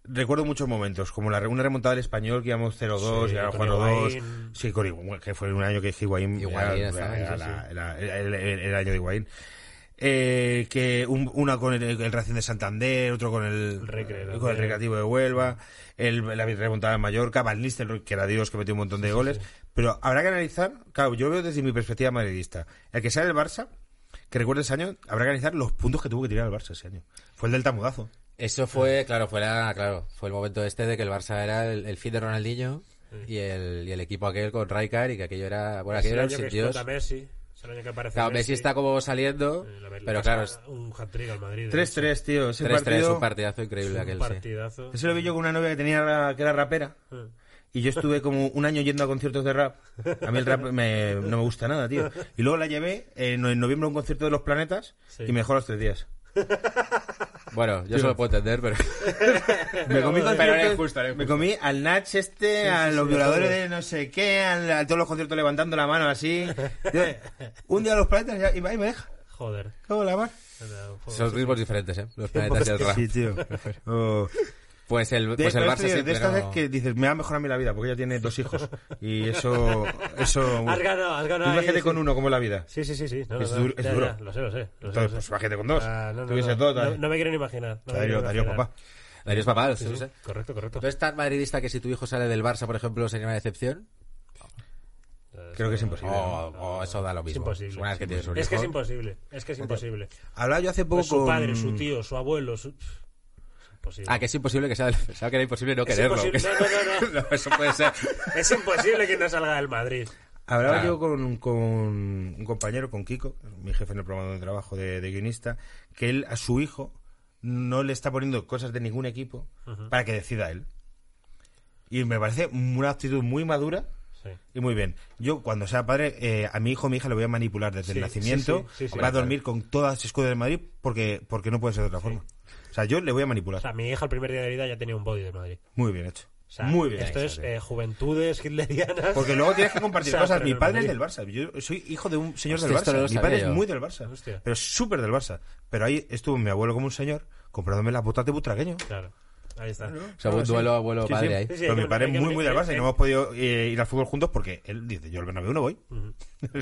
recuerdo muchos momentos, como la una remontada del español que íbamos 0-2 Sí, y ahora con jugando 2. Higuaín. Sí, con Higuaín, que fue un año que Higuaín Higuaín era, era era- era el año de Higuaín. Eh, que un- una con el, el Racing de Santander, otro con el, El Recre, con el. Recreativo de Huelva, el, la remontada en Mallorca, Van Nistelrooy, que era Dios que metió un montón de goles. Pero habrá que analizar, claro, yo veo desde mi perspectiva madridista, el que sale del Barça, que recuerde ese año, habrá que analizar los puntos que tuvo que tirar el Barça ese año. Fue el del tamudazo. Eso fue, claro, fue la- claro, fue el momento este de que el Barça era el, el fin de Ronaldinho y el, y el equipo aquel con Rijkaard y que aquello era, bueno, aquello el era Dios. explota Messi. El año que aparece Claro, Messi está como saliendo, Eh, la- le pero claro, es Un hat-trick al Madrid. de 3-3, tío. Ese 3-3, partido, un partidazo increíble aquel, Un sí. partidazo. ese lo vi yo con una novia que tenía que era rapera. Eh. Y yo estuve como un año yendo a conciertos de rap. A mí el rap me- no me gusta nada, tío. Y luego la llevé en, en noviembre a un concierto de los planetas Sí. y me dejó los tres días. Bueno, yo eso lo puedo entender, pero... Me comí, Pero era injusto, era me comí al Nach este, a los violadores de no sé qué, al- a, todos los conciertos levantando la mano así. Un día a los planetas y, y me deja. Joder. ¿Cómo la mar? Son ritmos diferentes, ¿eh? Los planetas y el rap. Sí, tío. Oh. Pues el, De, pues el pero Barça esto, de estas es que dices, me va a mejorar a mí la vida, porque ella tiene dos hijos. Y eso... eso Has ganado, has ganado. Tú con sí. uno como es la vida. Sí, sí, sí, sí. No, Es no, duro- es ya, duro. ya, lo sé, lo sé. Lo Entonces, lo pues sé. imagínate con dos. Ah, no, no, Tuviese dos, me quiero ni imaginar. Darío, Darío, papá. Darío es papá, Sí, sí, sí, sí. Correcto, correcto. ¿Tú eres tan madridista que si tu hijo sale del Barça, por ejemplo, sería una decepción? Creo que es imposible. O, o eso da lo Es mismo. imposible. Una vez que tienes un Es que es hijo. imposible. Es que es imposible. Hablaba yo hace poco Pues su con... padre, su tío, su abuelo, su... Imposible. Ah, que es imposible que sea del... Pensaba que era imposible no Es quererlo. imposible. No, no, no, No, eso puede ser. Es imposible que no salga del Madrid. Hablaba Claro. yo con, con un compañero, con Kiko, mi jefe en el programa de trabajo de, de guionista, que él a su hijo no le está poniendo cosas de ningún equipo para que decida él. Y me parece una actitud muy madura Sí. y muy bien. Yo, cuando sea padre, eh, a mi hijo o mi hija le voy a manipular desde Sí, el nacimiento. sí, sí, sí, va a dormir con todas las escudos del Madrid porque, porque no puede ser de otra forma. O sea, yo le voy a manipular. O sea, mi hija el primer día de vida ya tenía un body de Madrid. muy bien hecho. O sea, muy bien Esto hecho, es eh, juventudes hitlerianas. Porque luego tienes que compartir O sea, cosas. Mi padre es del Barça. Yo soy hijo de un señor Hostia, del Barça. Mi padre es muy del Barça. Hostia. Pero súper del Barça. Pero ahí estuvo mi abuelo como un señor comprándome las botas de butragueño. Claro. Ahí está. O sea, un duelo abuelo-padre ahí. Sí, sí, Pero mi padre es muy, muy del eh, Barça y eh, no hemos podido eh, ir al fútbol juntos porque él dice, yo al Bernabéu no voy.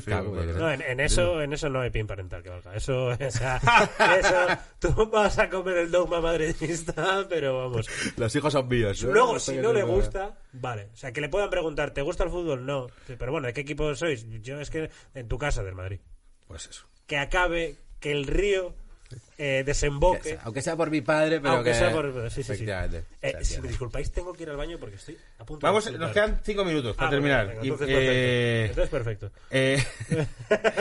Claro, porque- No, en, en eso, en eso no hay pin parental que valga. Eso, o sea, eso, tú vas a comer el dogma madridista, pero vamos. Los hijos son míos. ¿no? Luego, si no le gusta, vale. O sea, que le puedan preguntar, ¿te gusta el fútbol? No. Sí, Pero bueno, ¿de qué equipo sois? Yo es que en tu casa del Madrid. Pues eso. Que acabe, que el río eh, Que desemboque. sea- Aunque sea por mi padre, pero Aunque que... sea por... Sí, sí, sí. Eh, si me disculpáis, tengo que ir al baño porque estoy a punto Vamos, de... nos quedan cinco minutos para Ah, terminar. bueno, venga, Y, entonces, eh, perfecto. Entonces perfecto.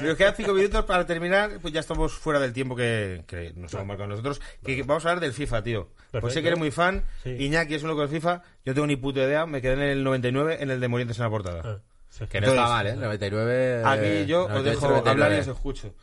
Eh, nos quedan cinco minutos para terminar, pues ya estamos fuera del tiempo que, que nos hemos marcado nosotros. Que, que vamos a hablar del FIFA, tío. Pues sé que eres muy fan, Sí. Iñaki es un loco del FIFA, yo tengo ni puta idea, me quedé en el 99 en el de Morientes en la portada. Ah. Que no Entonces, está mal, ¿eh? 99... Aquí yo os 98, dejo 99. hablar y os escucho.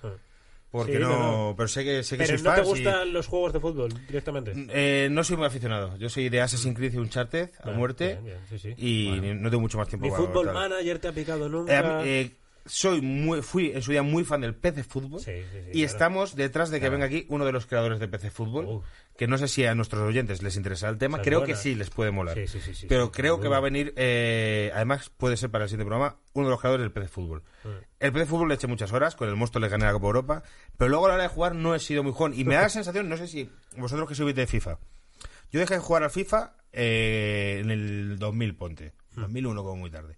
Porque Sí, no, pero sé que, sé que Pero sois ¿no te fans y- gustan los juegos de fútbol directamente? Eh, no soy muy aficionado. Yo soy de Assassin's Creed y Uncharted a Bien, muerte bien, bien, sí, sí. y no tengo mucho más tiempo Mi para fútbol manager te ha picado Eh, nunca. eh, soy muy, fui en su día muy fan del PC Fútbol y claro. estamos detrás de que venga aquí uno de los creadores de PC Fútbol. Que no sé si a nuestros oyentes les interesa el tema, creo buena. que sí les puede molar. Sí, sí, sí, Pero creo que va a venir, eh, además puede ser para el siguiente programa, uno de los creadores del PC Fútbol. El PC Fútbol le eché muchas horas, con el monstruo le gané la Copa Europa, pero luego a la hora de jugar no he sido muy jugón. Y me da la sensación, no sé si vosotros que sois de FIFA, yo dejé de jugar al FIFA eh, en el 2000, ponte. 2001 como muy tarde.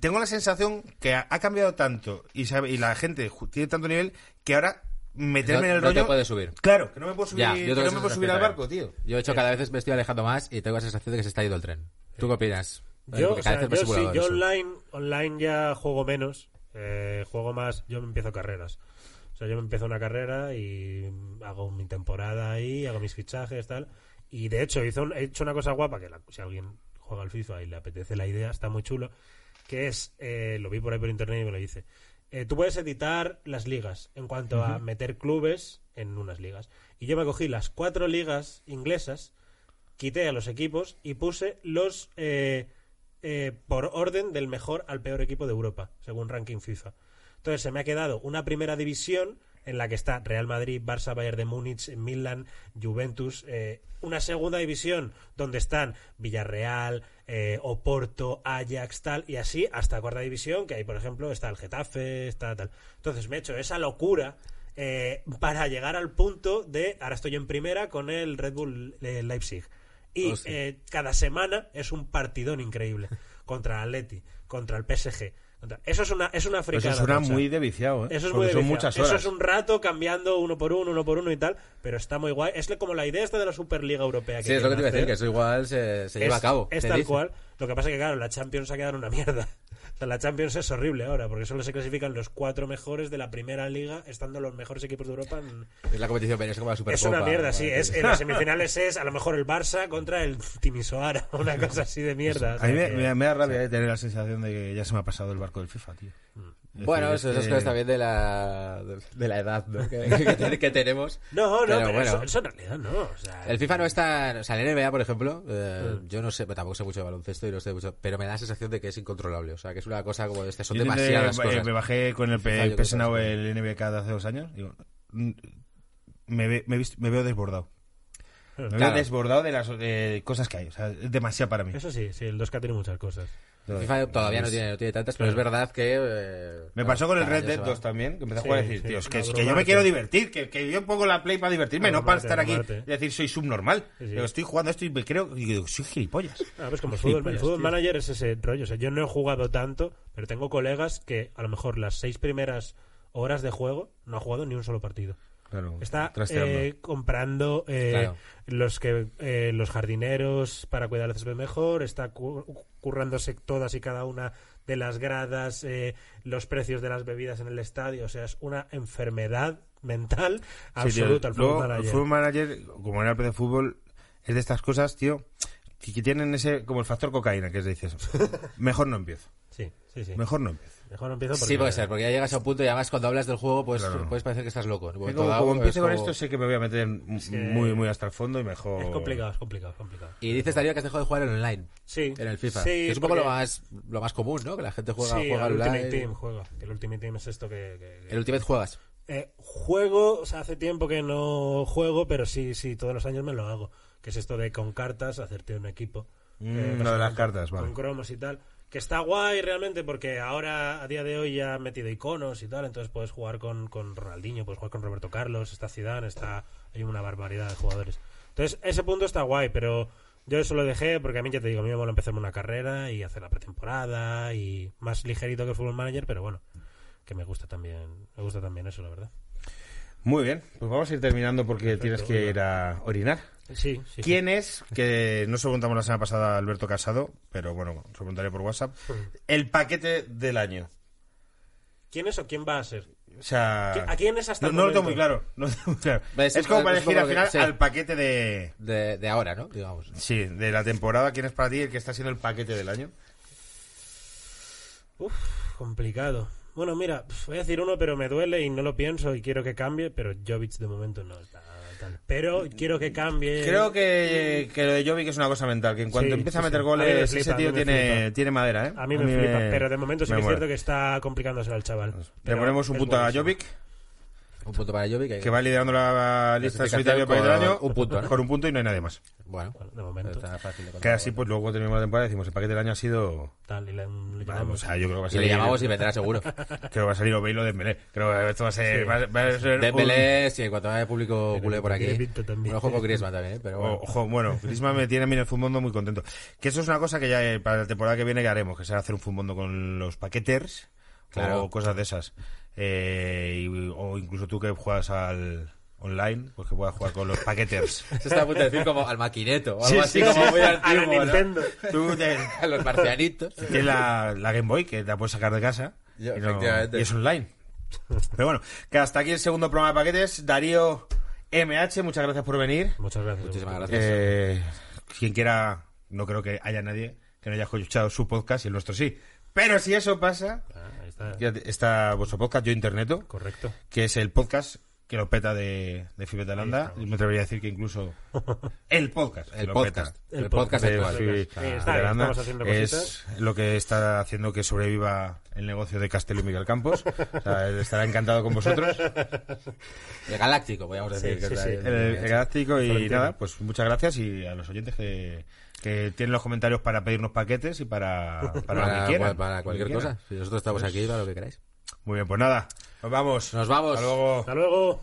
Tengo la sensación que ha, ha cambiado tanto y, sabe- y la gente tiene tanto nivel que ahora meterme No- en el no te rollo... puedes subir. Claro, que no me puedo subir, Ya, que yo tengo no esa me puedo subir al barco, tío. Yo, de hecho, cada vez me estoy alejando más y tengo la sensación de que se está yendo el tren. ¿Tú qué opinas? Yo, o sea, yo sí, yo online, online ya juego menos. eh, juego más, yo me empiezo carreras. O sea, yo me empiezo una carrera y hago mi temporada ahí, hago mis fichajes, tal. Y de hecho, hizo un- he hecho una cosa guapa que la- si alguien juega al FIFA y le apetece la idea, está muy chulo. Que es, eh, lo vi por ahí por internet y me lo dice. Eh, tú puedes editar las ligas en cuanto a meter clubes en unas ligas. Y yo me cogí las cuatro ligas inglesas quité a los equipos y puse los eh, eh, por orden del mejor al peor equipo de Europa, según ranking FIFA. Entonces se me ha quedado una primera división en la que está Real Madrid, Barça, Bayern de Múnich, Milan, Juventus, eh, una segunda división donde están Villarreal, eh, Oporto, Ajax, tal, y así hasta cuarta división, que ahí, por ejemplo, está el Getafe, está tal. Entonces me he hecho esa locura eh, para llegar al punto de, ahora estoy en primera con el Red Bull Leipzig. Y eh, cada semana es un partidón increíble contra el Atleti, contra el PSG. Eso es una, es una fricada. eso suena muy de viciado, ¿eh? Eso es Porque muy son viciado. muchas horas. Eso es un rato cambiando uno por uno, uno por uno y tal, pero está muy guay. Es como la idea esta de la Superliga Europea. Sí, es lo que te iba a decir, que eso igual se, se lleva Es- a cabo. Es tal dice. cual. Lo que pasa es que, claro, la Champions ha quedado una mierda. O sea, la Champions es horrible ahora, porque solo se clasifican los cuatro mejores de la primera liga, estando los mejores equipos de Europa. en- Es la competición, pero es como la Es Supercopa. una mierda, sí. Es, en las semifinales es a lo mejor el Barça contra el Timisoara, una cosa así de mierda. o A mí sea me, que- me- me da rabia eh, tener la sensación de que ya se me ha pasado el barco del FIFA, tío. Es Bueno, eso, es esas que- cosas también de la, de, de la edad ¿no? que, que- tenemos. No, no, pero, bueno. eso, eso en realidad no. O sea, El FIFA no está. O sea, el NBA, por ejemplo, eh, Mm. yo no sé, tampoco sé mucho de baloncesto y no sé mucho, pero me da la sensación de que es incontrolable. O sea, que es una cosa como. Este, son Yo demasiadas eh, cosas. Me bajé con el, el sí. el NBK de hace dos años. Digo, mm, me, ve- me, he visto- me veo desbordado. Me veo Claro. desbordado de las eh, cosas que hay. O sea, es demasiado para mí. Eso sí, sí, el 2K tiene muchas cosas. El FIFA todavía no tiene, no tiene tantas, pero es verdad que. eh, Me pasó con el Red Dead se va. 2 también, que empecé a jugar y decir, sí, tío, es que, es que yo me quiero divertir, que, que yo pongo la play para divertirme, no para Abrumarte, estar aquí y decir soy subnormal. Sí, sí. Digo, estoy jugando esto y me creo, y digo, soy gilipollas. Ah, pues como el fútbol, el manager es ese rollo. O sea, yo no he jugado tanto, pero tengo colegas que a lo mejor las seis primeras horas de juego no ha jugado ni un solo partido. Claro, Está eh, comprando eh, Claro. los que eh, los jardineros para cuidar el césped mejor, está cu- currándose todas y cada una de las gradas, eh, los precios de las bebidas en el estadio. O sea, es una enfermedad mental Sí, tío. absoluta el fútbol manager. El fútbol manager, como en el de fútbol, es de estas cosas, tío, que que tienen ese, como el factor cocaína, que es dices, mejor no empiezo, Sí, sí, sí. mejor no empiezo. Mejor no empiezo porque... Sí, puede ser, porque ya llegas a un punto y además cuando hablas del juego, pues Claro. puedes parecer que estás loco. Como, dado, como es empiece con como- esto, sé que me voy a meter que- muy, muy hasta el fondo y mejor... Es complicado, es complicado, es complicado. Y dices, Darío, que has dejado de jugar en online. Sí. En el FIFA. Sí, que es un poco porque- lo más, lo más común, ¿no? Que la gente juega, sí, juega el online. Ultimate Team juega. El Ultimate Team es esto que... que- que- El Ultimate juegas. Eh, juego, o sea, hace tiempo que no juego, pero sí, sí, todos los años me lo hago. Que es esto de con cartas hacerte un equipo. Mm, Eh, lo de las cartas, vale. Con cromos y tal. Que está guay realmente porque ahora, a día de hoy, ya han metido iconos y tal. Entonces puedes jugar con, con Ronaldinho, puedes jugar con Roberto Carlos, está Zidane, está... Hay una barbaridad de jugadores. Entonces, ese punto está guay, pero yo eso lo dejé porque a mí, ya te digo, a mí me mola empezarme una carrera y hacer la pretemporada y más ligerito que el Fútbol Manager, pero bueno, que me gusta también, me gusta también eso, la verdad. Muy bien, pues vamos a ir terminando porque tienes que ir a orinar. Sí, sí. ¿Quién es, que no se lo contamos la semana pasada a Alberto Casado, pero bueno, se lo preguntaré por WhatsApp, el paquete del año? ¿Quién es o quién va a ser? O sea... ¿Qui- ¿A quién es hasta No, el no lo tengo momento? muy claro. no lo tengo muy claro. Ves, Es como es para elegir al que- final sí. al paquete de... De, de ahora, ¿no? Digamos. Sí, de la temporada. ¿Quién es para ti el que está siendo el paquete del año? Uf, complicado. Bueno, mira, voy a decir uno, pero me duele y no lo pienso y quiero que cambie, pero Jovic de momento no está Pero quiero que cambie. Creo que, que lo de Jovic es una cosa mental, que en cuanto Sí, empieza a meter sí. A mí me goles, flipa, ese a tío tiene, tiene madera, ¿eh? A mí me flipa, pero de momento sí que es cierto que está complicándose al chaval. Le ponemos un punto a. Jovic, Un punto para Jovic. que va liderando la lista para el con año un punto, ¿no? con un punto y no hay nadie más. Bueno, Bueno, de momento. está fácil de Que contar. así, pues luego terminamos la temporada y decimos el paquete del año ha sido. Tal, y le, le Vale, llamamos. o sea, yo creo que va a Y salir. le llamamos y vendrá seguro. Creo que va a salir Obeilo de Dembélé. Creo que esto va a ser. Va, a- va a ser un- Dembélé, sí, en cuanto haya público culé por aquí. Un ojo con Griezmann también, ¿eh? Pero bueno. Ojo, bueno, Griezmann me tiene a mí en el Fumondo muy contento. Que eso es una cosa que ya eh, para la temporada que viene que haremos, que será hacer un Fumondo con los paqueters Claro. o cosas de esas. Eh, y- o incluso tú que juegas al online, pues que puedas jugar con los paqueters. Se está a punto de decir como al maquinero o algo Sí, así sí, como sí. muy A ¿no? Nintendo. tú te- A los marcianitos. tienes la, la Game Boy que te la puedes sacar de casa Ya, y, no- y es online. Pero bueno, que hasta aquí el segundo programa de paquetes. Darío MH, muchas gracias por venir. Muchas gracias. Muchísimas gracias. Eh, quien quiera, no creo que haya nadie que no haya escuchado su podcast y el nuestro sí. Pero si eso pasa, Ah, está. vuestro podcast, Yo Interneto, Correcto. que es el podcast que lo peta de, de Fibet de Holanda. Y me atrevería a decir que incluso el podcast. El podcast. El, El podcast. podcast. de Sí, está estamos haciendo es lo que está haciendo que sobreviva el negocio de Castelo y Miguel Campos. O sea, estará encantado con vosotros. El galáctico, podríamos decir. Sí, que sí, el, el Galáctico y Florentino. nada, pues muchas gracias y a los oyentes que, que tienen los comentarios para pedirnos paquetes y para, para, lo que Para, quieran. para cualquier cosa. Si nosotros estamos aquí para lo que queráis. Muy bien, pues nada, Nos vamos. Nos vamos. Hasta luego. Hasta luego.